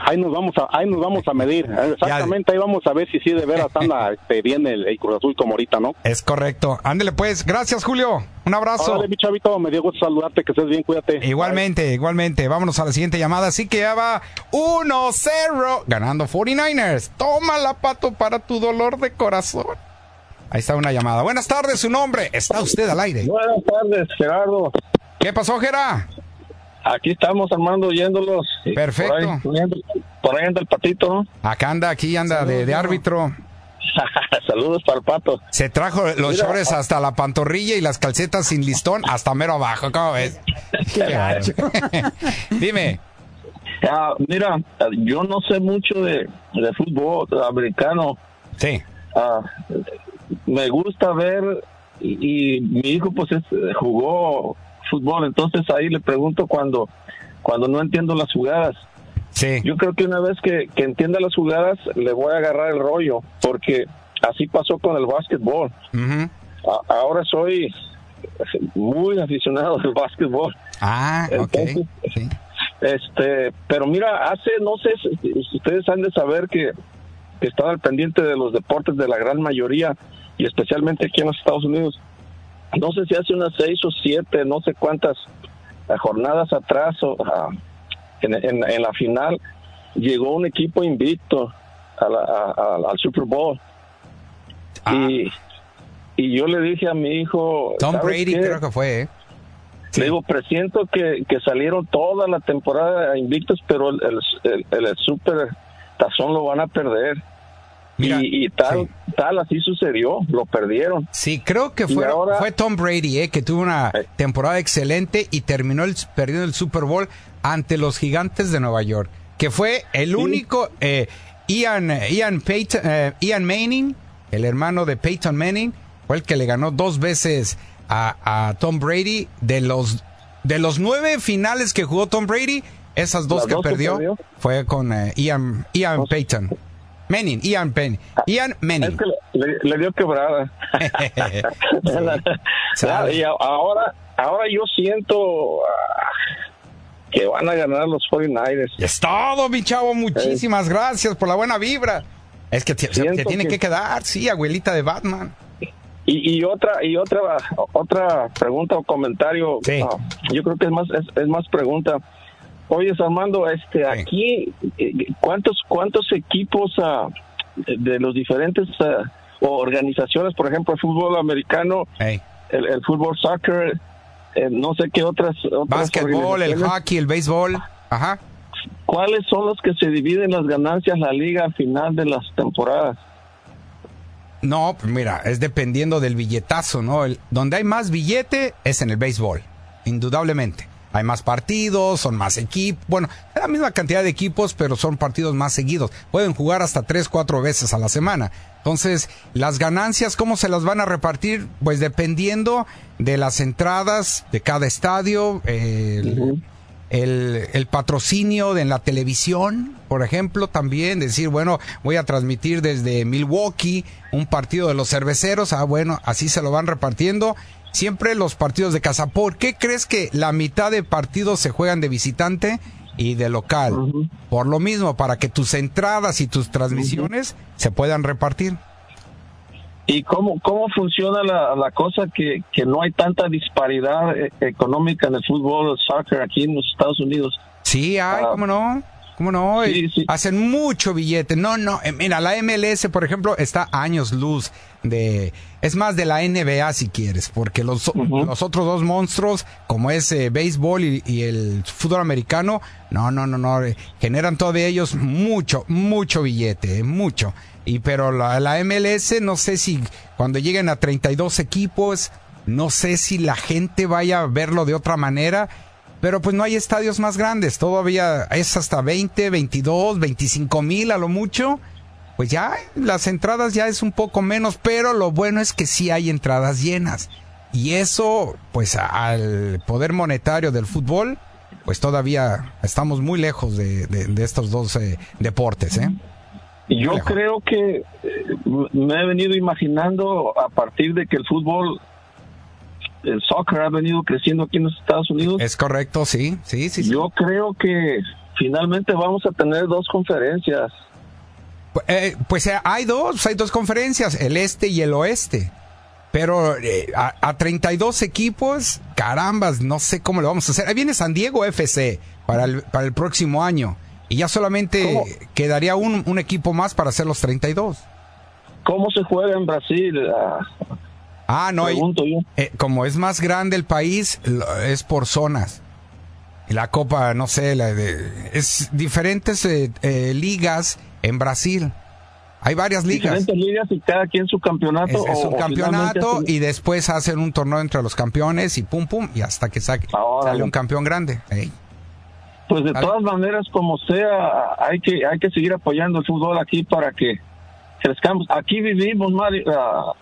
ahí nos vamos a, ahí nos vamos a medir. Exactamente, ahí vamos a ver si sí de veras anda (laughs) este, bien el, Cruz Azul como ahorita, ¿no? Es correcto. Ándele pues. Gracias, Julio. Un abrazo. Órale, mi chavito, me dio gusto saludarte, que estés bien, cuídate. Igualmente, igualmente. Vámonos a la siguiente llamada. Así que ya va 1-0 ganando 49ers. Toma la pato para tu dolor de corazón. Ahí está una llamada. Buenas tardes, su nombre. Está usted al aire. Buenas tardes, Gerardo. ¿Qué pasó, Gerardo? Aquí estamos, Armando, oyéndolos. Perfecto. Por ahí, anda el patito, ¿no? Acá anda, aquí anda de, árbitro. (laughs) Saludos para el pato. Se trajo los shorts hasta la pantorrilla y las calcetas sin listón hasta mero abajo. ¿Cómo ves? (laughs) (laughs) Dime. Ah, mira, yo no sé mucho de, fútbol americano. Sí. Ah, me gusta ver y, mi hijo pues jugó fútbol, entonces ahí le pregunto cuando, cuando no entiendo las jugadas. Sí. Yo creo que una vez que, entienda las jugadas, le voy a agarrar el rollo, porque así pasó con el básquetbol. ahora soy muy aficionado al básquetbol. Ah, ok. Este, pero mira, hace, no sé, si ustedes han de saber que, que estaba al pendiente de los deportes de la gran mayoría, y especialmente aquí en los Estados Unidos no sé si hace unas seis o siete, no sé cuántas eh, jornadas atrás o, ah, en, la final, llegó un equipo invicto al Super Bowl. Ah. Y, y yo le dije a mi hijo... Tom Brady creo que fue, ¿eh? Le digo, presiento que, que, salieron toda la temporada invictos, pero el, el, el Super Tazón lo van a perder y, tal, tal así sucedió, lo perdieron. Sí, creo que fue, fue Tom Brady, eh, que tuvo una eh. temporada excelente y terminó el, perdiendo el Super Bowl ante los gigantes de Nueva York, que fue el único eh, Ian, Ian, Payton, Ian Manning, el hermano de Peyton Manning, fue el que le ganó dos veces a, Tom Brady de los de los nueve finales que jugó Tom Brady, esas dos, que, perdió, fue con Ian, Ian Payton. Manning, Ian Penn. Ian Manning. Es que le, dio quebrada. (laughs) y ahora, ahora yo siento ah, que van a ganar los 49ers. Es todo, mi chavo. Muchísimas gracias por la buena vibra. Es que te, tiene que... quedar, sí, abuelita de Batman. Y, y, otra y otra otra pregunta o comentario. Ah, yo creo que es más es más pregunta. Oye, Armando, este, aquí, eh, ¿cuántos, cuántos equipos uh, de los diferentes uh, organizaciones, por ejemplo, el fútbol americano, el, el, fútbol soccer, no sé qué otras... otras Básquetbol, el hockey, el béisbol, ajá. ¿Cuáles son los que se dividen las ganancias la liga al final de las temporadas? No, pues mira, es dependiendo del billetazo, ¿no? El, donde hay más billete es en el béisbol, indudablemente hay más partidos, son más equipos, bueno, la misma cantidad de equipos, pero son partidos más seguidos. Pueden jugar hasta tres, cuatro veces a la semana. Entonces, las ganancias, ¿cómo se las van a repartir? Pues dependiendo de las entradas de cada estadio, el, el, patrocinio de la televisión, por ejemplo, también decir, bueno, voy a transmitir desde Milwaukee un partido de los cerveceros, ah, bueno, así se lo van repartiendo siempre los partidos de casa. ¿Por qué crees que la mitad de partidos se juegan de visitante y de local? Por lo mismo, para que tus entradas y tus transmisiones se puedan repartir. ¿Y cómo, cómo funciona la, cosa que, que, no hay tanta disparidad eh, económica en el fútbol, el soccer aquí en los Estados Unidos? Sí, hay, ah, ¿cómo no? ¿Cómo no? Hacen mucho billete. No, no. Eh, mira, la MLS, por ejemplo, está años luz de. Es más de la NBA si quieres, porque los, los otros dos monstruos, como es eh, béisbol y, el fútbol americano, no, no, no, no. Eh, generan todavía ellos mucho, mucho billete, mucho. Y pero la, la MLS, no sé si cuando lleguen a 32 equipos, no sé si la gente vaya a verlo de otra manera pero pues no hay estadios más grandes, todavía es hasta 20, 22, 25 mil a lo mucho. Pues ya las entradas ya es un poco menos, pero lo bueno es que sí hay entradas llenas. Y eso, pues al poder monetario del fútbol, pues todavía estamos muy lejos de, estos dos eh, deportes. ¿eh? Yo creo que eh, me he venido imaginando a partir de que el fútbol el soccer ha venido creciendo aquí en los Estados Unidos. Es correcto, sí, sí, sí. Yo creo que finalmente vamos a tener dos conferencias. Eh, pues eh, hay dos, hay dos conferencias, el este y el oeste. Pero eh, a, 32 equipos, carambas, no sé cómo lo vamos a hacer. Ahí viene San Diego FC para el, para el próximo año. Y ya solamente quedaría un, un, equipo más para hacer los 32. ¿Cómo se juega en Brasil? Ah, ah no, como es más grande el país, es por zonas la Copa, no sé, la de, es diferentes eh, eh, ligas en Brasil. Hay varias ligas. Diferentes ligas y cada quien su campeonato. Es, un campeonato y después hacen un torneo entre los campeones y pum pum y hasta que saque, sale un campeón grande. Pues de todas maneras, como sea, hay que hay que seguir apoyando el fútbol aquí para que crezcamos. Aquí vivimos, Mario. Ah,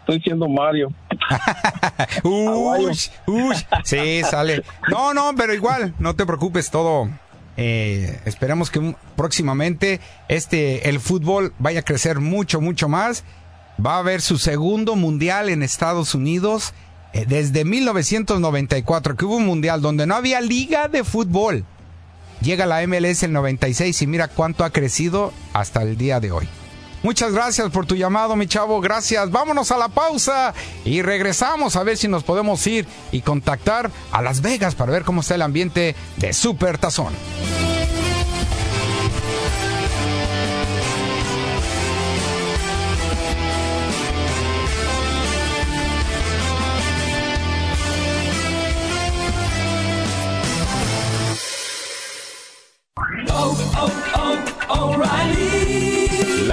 estoy siendo Mario. (laughs) uy, uy. Sí, sale. No, no, pero igual, no te preocupes, todo. Eh, esperamos que próximamente este el fútbol vaya a crecer mucho, mucho más. Va a haber su segundo mundial en Estados Unidos eh, desde 1994, que hubo un mundial donde no había liga de fútbol. Llega la MLS en 96 y mira cuánto ha crecido hasta el día de hoy. Muchas gracias por tu llamado, mi chavo. Gracias. Vámonos a la pausa y regresamos a ver si nos podemos ir y contactar a Las Vegas para ver cómo está el ambiente de Super Tazón.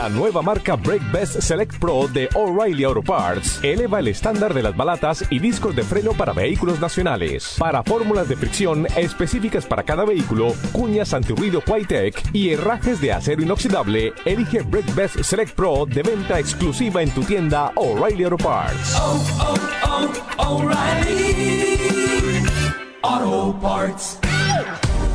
La nueva marca Brake Best Select Pro de O'Reilly Auto Parts eleva el estándar de las balatas y discos de freno para vehículos nacionales. Para fórmulas de fricción específicas para cada vehículo, cuñas antirruido Quitec y herrajes de acero inoxidable, elige Brake Best Select Pro de venta exclusiva en tu tienda O'Reilly Auto Parts. Oh, oh, oh, Auto Parts.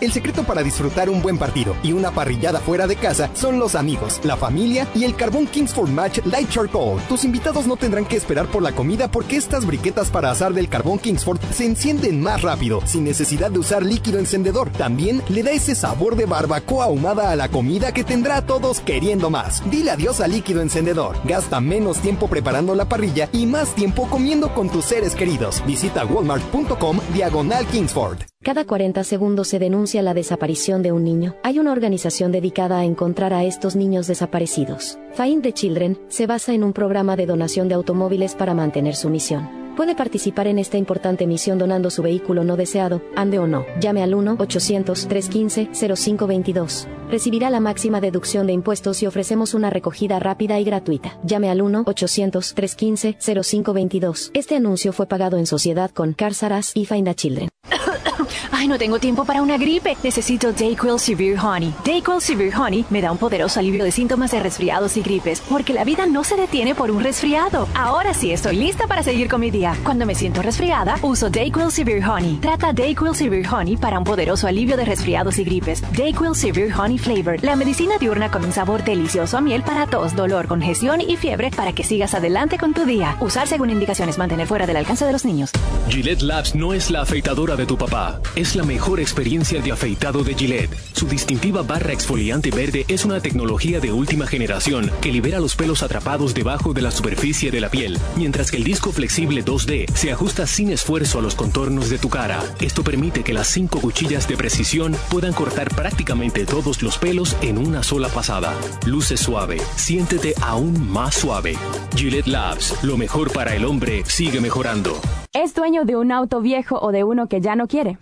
El secreto para disfrutar un buen partido y una parrillada fuera de casa son los amigos, la familia y el carbón Kingsford Match Light Charcoal. Tus invitados no tendrán que esperar por la comida porque estas briquetas para asar del carbón Kingsford se encienden más rápido, sin necesidad de usar líquido encendedor. También le da ese sabor de barbacoa ahumada a la comida que tendrá a todos queriendo más. Dile adiós al líquido encendedor. Gasta menos tiempo preparando la parrilla y más tiempo comiendo con tus seres queridos. Visita walmart.com diagonal Kingsford. Cada 40 segundos se denuncia la desaparición de un niño. Hay una organización dedicada a encontrar a estos niños desaparecidos. Find the Children se basa en un programa de donación de automóviles para mantener su misión. Puede participar en esta importante misión donando su vehículo no deseado, ande o no. Llame al 1-800-315-0522. Recibirá la máxima deducción de impuestos y ofrecemos una recogida rápida y gratuita. Llame al 1-800-315-0522. Este anuncio fue pagado en sociedad con Carsaras y Find a Children. (coughs) Ay, no tengo tiempo para una gripe. Necesito Dayquil Severe Honey. Dayquil Severe Honey me da un poderoso alivio de síntomas de resfriados y gripes, porque la vida no se detiene por un resfriado. Ahora sí estoy lista para seguir con mi día. Cuando me siento resfriada, uso Dayquil Severe Honey. Trata Dayquil Severe Honey para un poderoso alivio de resfriados y gripes. Dayquil Severe Honey Flavor, la medicina diurna con un sabor delicioso a miel para tos, dolor, congestión y fiebre para que sigas adelante con tu día. Usar según indicaciones, mantener fuera del alcance de los niños. Gillette Labs no es la afeitadora de tu papá, es la mejor experiencia de afeitado de Gillette. Su distintiva barra exfoliante verde es una tecnología de última generación que libera los pelos atrapados debajo de la superficie de la piel, mientras que el disco flexible 2D se ajusta sin esfuerzo a los contornos de tu cara. Esto permite que las cinco cuchillas de precisión puedan cortar prácticamente todos los pelos en una sola pasada. Luce suave, siéntete aún más suave. Gillette Labs, lo mejor para el hombre, sigue mejorando. ¿Es dueño de un auto viejo o de uno que ya no quiere?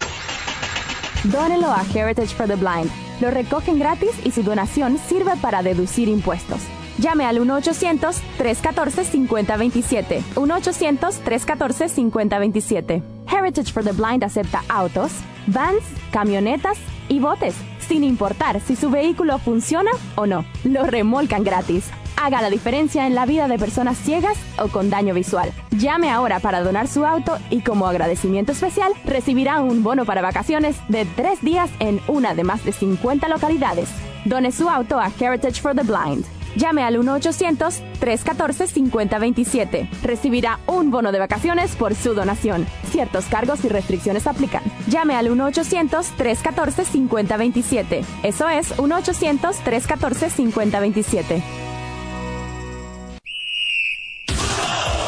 Dónelo a Heritage for the Blind. Lo recogen gratis y su donación sirve para deducir impuestos. Llame al 1-800-314-5027. 1-800-314-5027. Heritage for the Blind acepta autos, vans, camionetas y botes sin importar si su vehículo funciona o no. Lo remolcan gratis. Haga la diferencia en la vida de personas ciegas o con daño visual. Llame ahora para donar su auto y como agradecimiento especial recibirá un bono para vacaciones de tres días en una de más de 50 localidades. Done su auto a Heritage for the Blind. Llame al 1-800-314-5027. Recibirá un bono de vacaciones por su donación. Ciertos cargos y restricciones aplican. Llame al 1-800-314-5027. Eso es 1-800-314-5027.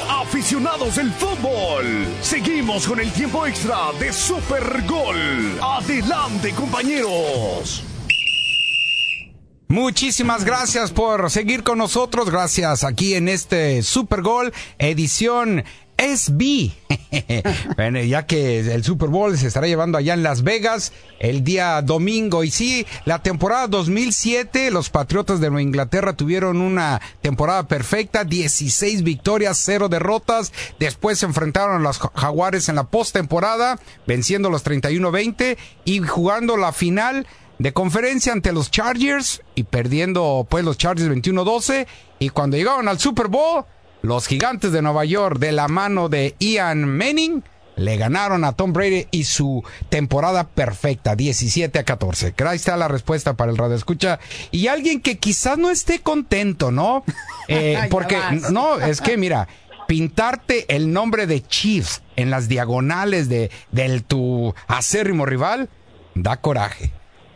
Aficionados del fútbol, seguimos con el tiempo extra de Super Gol. Adelante, compañeros. Muchísimas gracias por seguir con nosotros. Gracias aquí en este Super Gol edición SB. (laughs) bueno, ya que el Super Bowl se estará llevando allá en Las Vegas el día domingo. Y sí, la temporada 2007, los Patriotas de Nueva Inglaterra tuvieron una temporada perfecta, 16 victorias, 0 derrotas. Después se enfrentaron a los Jaguares en la postemporada, venciendo los 31-20 y jugando la final de conferencia ante los Chargers y perdiendo pues los Chargers 21-12 y cuando llegaron al Super Bowl, los gigantes de Nueva York de la mano de Ian Manning le ganaron a Tom Brady y su temporada perfecta, 17 a 14. Ahí está la respuesta para el radio escucha. Y alguien que quizás no esté contento, ¿no? (laughs) Eh, porque, no, es que mira, pintarte el nombre de Chiefs en las diagonales de, del tu acérrimo rival da coraje.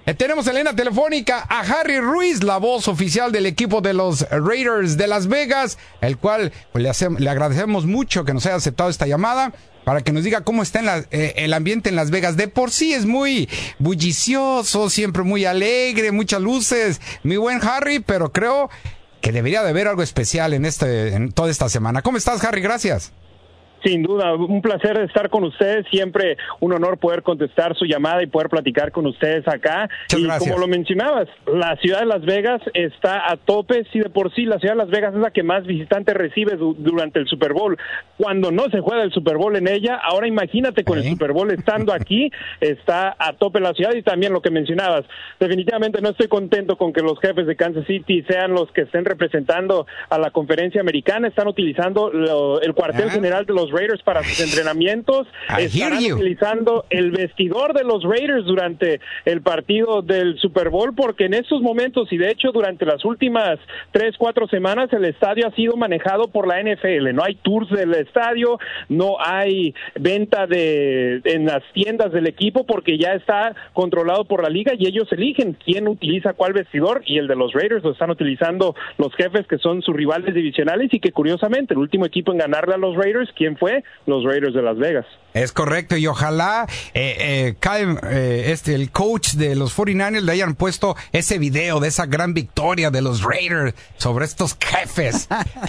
Eh, tenemos en línea telefónica a Harry Ruiz, la voz oficial del equipo de los Raiders de Las Vegas, el cual pues, le, agradecemos mucho que nos haya aceptado esta llamada para que nos diga cómo está eh, el ambiente en Las Vegas. De por sí es muy bullicioso, siempre muy alegre, muchas luces, mi buen Harry, pero creo que debería de haber algo especial en, este, en toda esta semana. ¿Cómo estás, Harry? Gracias. Sin duda, un placer estar con ustedes. Siempre un honor poder contestar su llamada y poder platicar con ustedes acá. y como lo mencionabas, la ciudad de Las Vegas está a tope. Si de por sí la ciudad de Las Vegas es la que más visitantes recibe durante el Super Bowl. Cuando no se juega el Super Bowl en ella, ahora imagínate con el Super Bowl estando aquí, (laughs) está a tope la ciudad y también lo que mencionabas. Definitivamente no estoy contento con que los jefes de Kansas City sean los que estén representando a la conferencia americana. Están utilizando el cuartel general de los Raiders para sus entrenamientos. Están utilizando el vestidor de los Raiders durante el partido del Super Bowl porque en estos momentos y de hecho durante las últimas tres, cuatro semanas el estadio ha sido manejado por la NFL. No hay tours del estadio, no hay venta de en las tiendas del equipo porque ya está controlado por la liga y ellos eligen quién utiliza cuál vestidor y el de los Raiders lo están utilizando los jefes que son sus rivales divisionales y que curiosamente el último equipo en ganarle a los Raiders, ¿quién fue? Fue los Raiders de Las Vegas. Es correcto, y ojalá eh, eh, eh este, el coach de los 49ers le hayan puesto ese video de esa gran victoria de los Raiders sobre estos jefes. (laughs)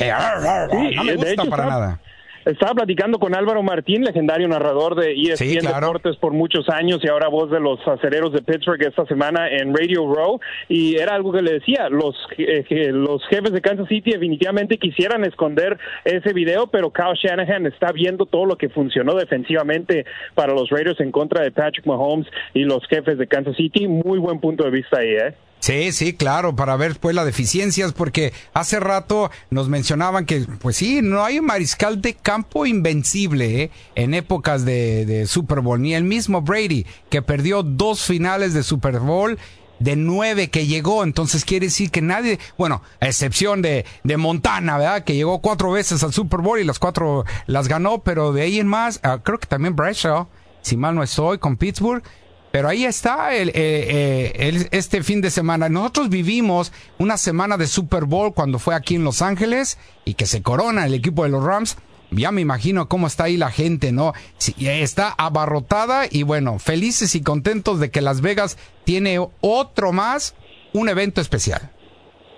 no me gusta para nada. Estaba platicando con Álvaro Martín, legendario narrador de ESPN Deportes por muchos años y ahora voz de los acereros de Pittsburgh esta semana en Radio Row y era algo que le decía, los eh, los jefes de Kansas City definitivamente quisieran esconder ese video, pero Kyle Shanahan está viendo todo lo que funcionó defensivamente para los Raiders en contra de Patrick Mahomes y los jefes de Kansas City. Muy buen punto de vista ahí, ¿eh? Sí, sí, claro, para ver pues las deficiencias, porque hace rato nos mencionaban que, pues sí, no hay un mariscal de campo invencible ¿eh? en épocas de, Super Bowl, ni el mismo Brady, que perdió dos finales de Super Bowl de nueve que llegó, entonces quiere decir que nadie, bueno, a excepción de, de Montana, ¿verdad? Que llegó cuatro veces al Super Bowl y las cuatro las ganó, pero de ahí en más, ah, creo que también Bradshaw, si mal no estoy, con Pittsburgh, pero ahí está el, eh, eh, este fin de semana. Nosotros vivimos una semana de Super Bowl cuando fue aquí en Los Ángeles y que se corona el equipo de los Rams. Ya me imagino cómo está ahí la gente, ¿no? está abarrotada y bueno, felices y contentos de que Las Vegas tiene otro más, un evento especial.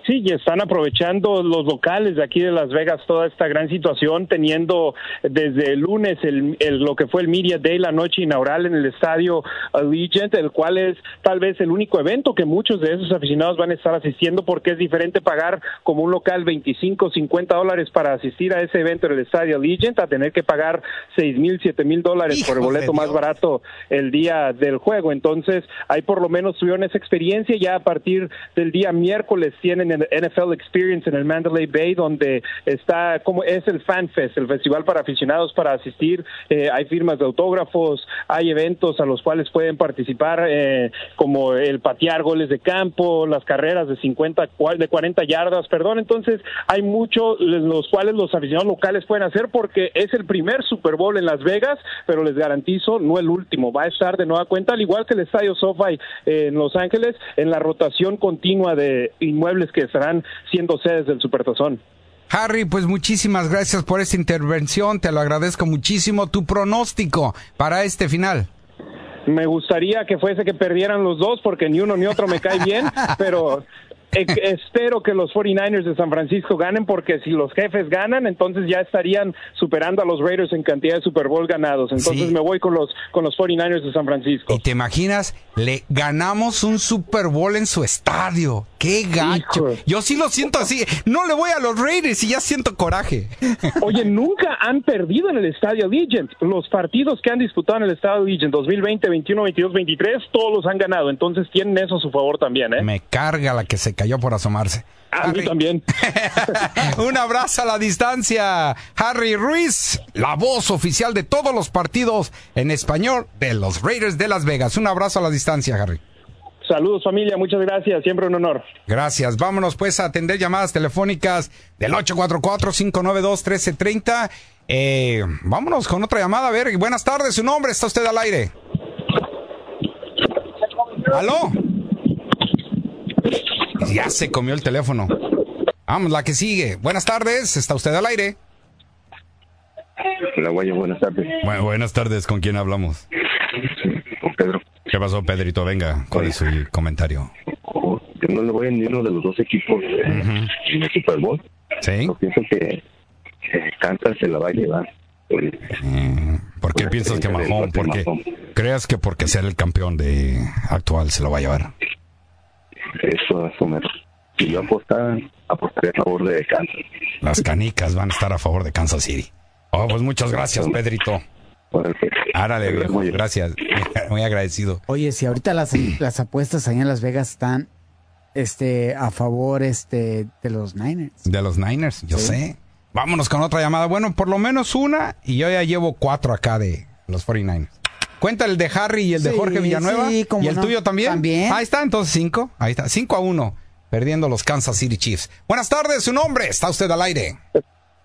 Sí, y están aprovechando los locales de aquí de Las Vegas toda esta gran situación, teniendo desde el lunes el, lo que fue el Media Day, la noche inaugural en el estadio Allegiant, el cual es tal vez el único evento que muchos de esos aficionados van a estar asistiendo porque es diferente pagar como un local 25, 50 dólares para asistir a ese evento en el estadio Allegiant a tener que pagar 6 mil, 7 mil dólares por el boleto más barato el día del juego. Entonces, ahí por lo menos tuvieron esa experiencia. Ya a partir del día miércoles tienen el NFL Experience en el Mandalay Bay, donde está como es el Fan Fest, el festival para aficionados para asistir. Eh, hay firmas de autógrafos, hay eventos a los cuales pueden participar, eh, como el patear goles de campo, las carreras de 50, de 40 yardas, perdón. Entonces, hay mucho los cuales los aficionados locales pueden hacer porque es el primer Super Bowl en Las Vegas, pero les garantizo, no el último. Va a estar de nueva cuenta, al igual que el Estadio SoFi en Los Ángeles, en la rotación continua de inmuebles que estarán siendo sedes del Supertazón. Harry, pues muchísimas gracias por esta intervención, te lo agradezco muchísimo. Tu pronóstico para este final. Me gustaría que fuese que perdieran los dos porque ni uno ni otro me cae bien, (laughs) pero espero que los 49ers de San Francisco ganen porque si los jefes ganan, entonces ya estarían superando a los Raiders en cantidad de Super Bowl ganados. Entonces me voy con los con los 49ers de San Francisco. ¿Y te imaginas? Le ganamos un Super Bowl en su estadio. ¡Qué gacho! Yo sí lo siento así. No le voy a los Raiders y ya siento coraje. (laughs) Oye, nunca han perdido en el estadio Legend. Los partidos que han disputado en el estadio Legend 2020, 21, 22, 23, todos los han ganado. Entonces tienen eso a su favor también, ¿eh? Me carga la que se cayó por asomarse. A mí también. (laughs) Un abrazo a la distancia. Harry Ruiz, la voz oficial de todos los partidos en español de los Raiders de Las Vegas. Un abrazo a la distancia, Harry. Saludos familia, muchas gracias, siempre un honor. Gracias, vámonos pues a atender llamadas telefónicas del 844-592-1330. Eh, vámonos con otra llamada, a ver, buenas tardes, su nombre, está usted al aire. ¿Aló? Ya se comió el teléfono. Vamos, la que sigue. Buenas tardes, está usted al aire. Hola, Guayo, buenas tardes. Bueno, buenas tardes, ¿con quién hablamos? Con Pedro. ¿Qué pasó, Pedrito? Venga, ¿cuál es su comentario? Yo no le voy a ni uno de los dos equipos en el Super Bowl. Sí. Yo pienso que Kansas se la va a llevar. Eh, ¿Por qué piensas que Mahón? Porque creas que porque ser el campeón de actual se lo va a llevar. Eso es menos. Si yo apostar, apostaré a favor de Kansas. Las canicas van a estar a favor de Kansas City. Oh, pues muchas gracias, Pedrito. Árale, viejo, gracias. (laughs) Muy agradecido. Oye, si ahorita las, (clears throat) las apuestas ahí en Las Vegas están este a favor este de los Niners. De los Niners, yo sé. Vámonos con otra llamada. Bueno, por lo menos una y yo ya llevo cuatro acá de los 49ers. Cuenta el de Harry y el de Jorge Villanueva. y el tuyo también. También. Ahí está, entonces cinco. Ahí está, cinco a uno. Perdiendo los Kansas City Chiefs. Buenas tardes, su nombre. Está usted al aire.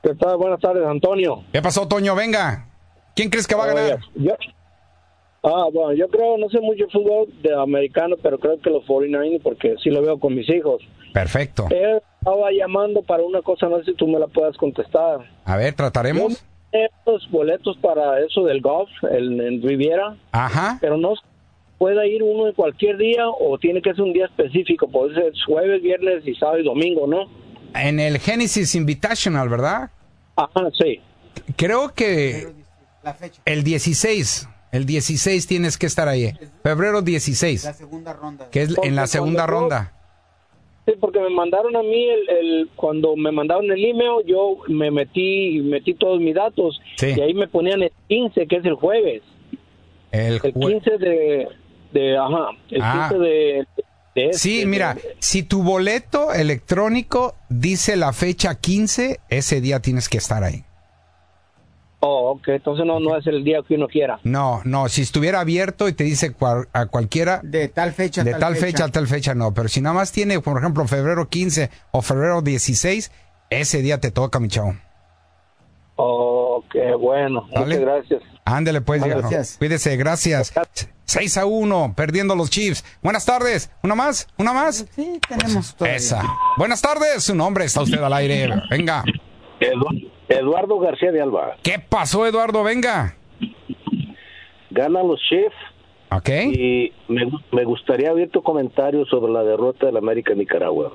¿Qué tal? Buenas tardes, Antonio. ¿Qué pasó, Toño? Venga. ¿Quién crees que va a ganar? Yo, ah, bueno, yo creo, no sé mucho fútbol de americano, pero creo que los 49 porque sí lo veo con mis hijos. Perfecto. Él estaba llamando para una cosa, no sé si tú me la puedas contestar. A ver, trataremos. Los boletos para eso del golf el, en Riviera. Ajá. Pero no puede ir uno en cualquier día o tiene que ser un día específico, puede ser jueves, viernes y sábado y domingo, ¿no? En el Genesis Invitational, ¿verdad? Ajá, sí. Creo que el 16, el 16 tienes que estar ahí. Febrero 16. La segunda ronda. Que es en la segunda ronda. Sí, porque me mandaron a mí el, cuando me mandaron el email, yo me metí metí todos mis datos y ahí me ponían el 15, que es el jueves. El, 15 de, de ajá, el 15 ah. de, de Sí, mira, si tu boleto electrónico dice la fecha 15, ese día tienes que estar ahí. Oh, ok, entonces no, no es el día que uno quiera. No, no, si estuviera abierto y te dice a cualquiera... De tal fecha De tal, fecha. a tal fecha, no. Pero si nada más tiene, por ejemplo, febrero 15 o febrero 16, ese día te toca, mi chavo. Oh, qué bueno. Muchas gracias. Ándele pues, gracias. Cuídese, gracias. 6 a 1, perdiendo los Chiefs. Buenas tardes. ¿Una más? ¿Una más? Sí, tenemos todo. Esa. Buenas tardes. Su nombre está usted al aire. Venga. Eduardo García de Alba. ¿Qué pasó, Eduardo? Venga. Ganan los Chiefs. Ok. Y me, gustaría oír tu comentario sobre la derrota del América en Nicaragua.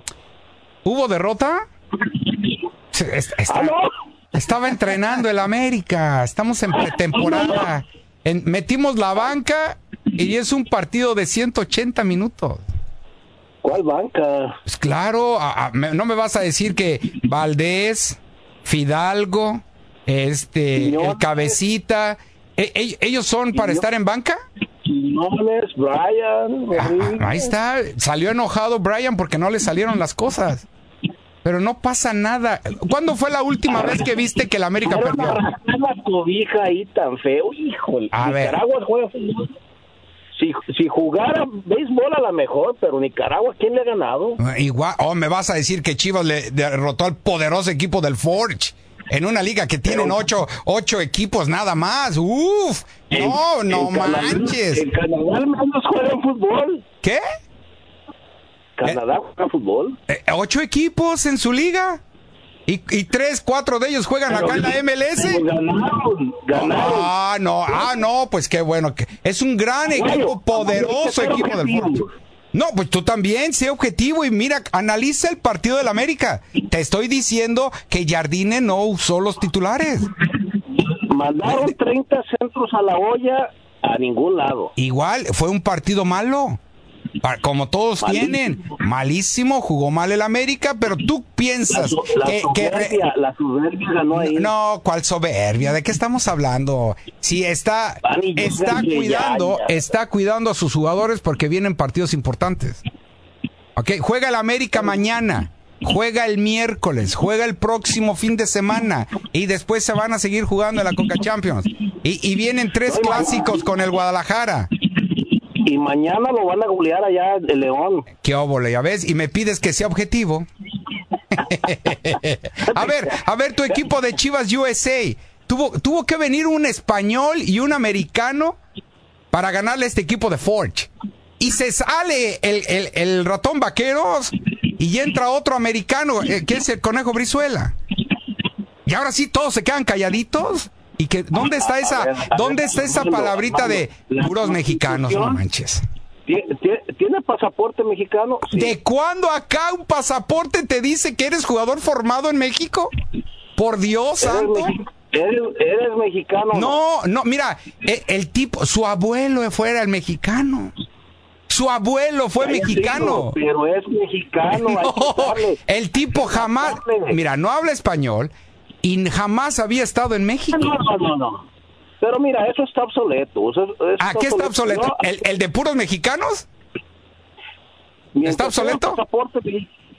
¿Hubo derrota? Ah, estaba entrenando el América. Estamos en pretemporada. metimos la banca y es un partido de 180 minutos. ¿Cuál banca? Pues claro, no me vas a decir que Valdés, Fidalgo, este, el Cabecita, e, e, ¿ellos son para estar en banca? Brian. Ah, ahí está, salió enojado Brian porque no le salieron las cosas. Pero no pasa nada. ¿Cuándo fue la última vez que viste que el América perdió? la cobija ahí tan feo, híjole. A Nicaragua juega si, si jugara béisbol a la mejor, pero Nicaragua, ¿quién le ha ganado? Igual, oh, me vas a decir que Chivas le derrotó al poderoso equipo del Forge en una liga que tienen ocho, ocho equipos nada más. Uf, no, no manches. En Canadá al menos juegan fútbol. ¿Qué? Canadá juega fútbol. Eh, ¿Ocho equipos en su liga? ¿Y, y tres, cuatro de ellos juegan acá en la MLS? Ganaron, ganaron. Ah, no, ah, no, pues qué bueno. Es un gran equipo, poderoso equipo del fútbol. No, pues tú también, sé objetivo y mira, analiza el partido del América. Te estoy diciendo que Jardine no usó los titulares. Mandaron 30 centros a la olla a ningún lado. Igual, fue un partido malo. Como todos tienen, malísimo, jugó mal el América, pero tú piensas que, soberbia, la soberbia ganó ahí. No, ¿cuál soberbia? ¿De qué estamos hablando? Si está, está cuidando, está cuidando a sus jugadores porque vienen partidos importantes. Ok, juega el América mañana juega el miércoles, juega el próximo fin de semana y después se van a seguir jugando en la Coca Champions. Y, y vienen tres clásicos con el Guadalajara y mañana lo van a golear allá el León. Qué óvole, ya ves, y me pides que sea objetivo. a ver, a ver, tu equipo de Chivas USA, tuvo, tuvo que venir un español y un americano para ganarle este equipo de Forge. Y se sale el, el, ratón vaqueros y entra otro americano, eh, que es el conejo Brizuela. Y ahora sí todos se quedan calladitos. Y que, ¿dónde está esa, dónde está esa palabrita de puros mexicanos, no manches? ¿Tiene pasaporte mexicano? ¿De cuándo acá un pasaporte te dice que eres jugador formado en México? Por Dios santo. Eres, mexicano. No, no, mira, e, el, tipo, su abuelo fuera el mexicano. Su abuelo fue mexicano. pero es mexicano. (laughs) el tipo jamás, mira, no habla español y jamás había estado en México. No, no, no. Pero mira, eso está obsoleto. ¿A qué está obsoleto? ¿El, de puros mexicanos? ¿Está obsoleto?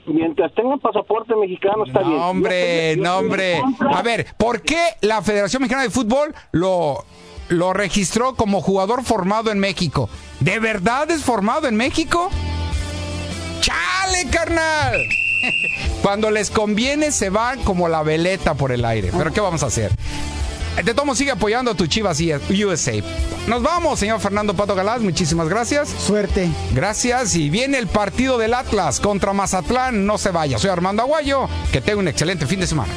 mientras tengan pasaporte mexicano está bien. Hombre, no, hombre. A ver, ¿por qué la Federación Mexicana de Fútbol lo, lo registró como jugador formado en México? ¿De verdad es formado en México? ¡Chale, carnal! Cuando les conviene se van como la veleta por el aire. Pero ¿qué vamos a hacer? De tomo sigue apoyando a tu Chivas USA. Nos vamos, señor Fernando Pato Galás. Muchísimas gracias. Suerte. Gracias. Y viene el partido del Atlas contra Mazatlán. No se vaya. Soy Armando Aguayo. Que tenga un excelente fin de semana.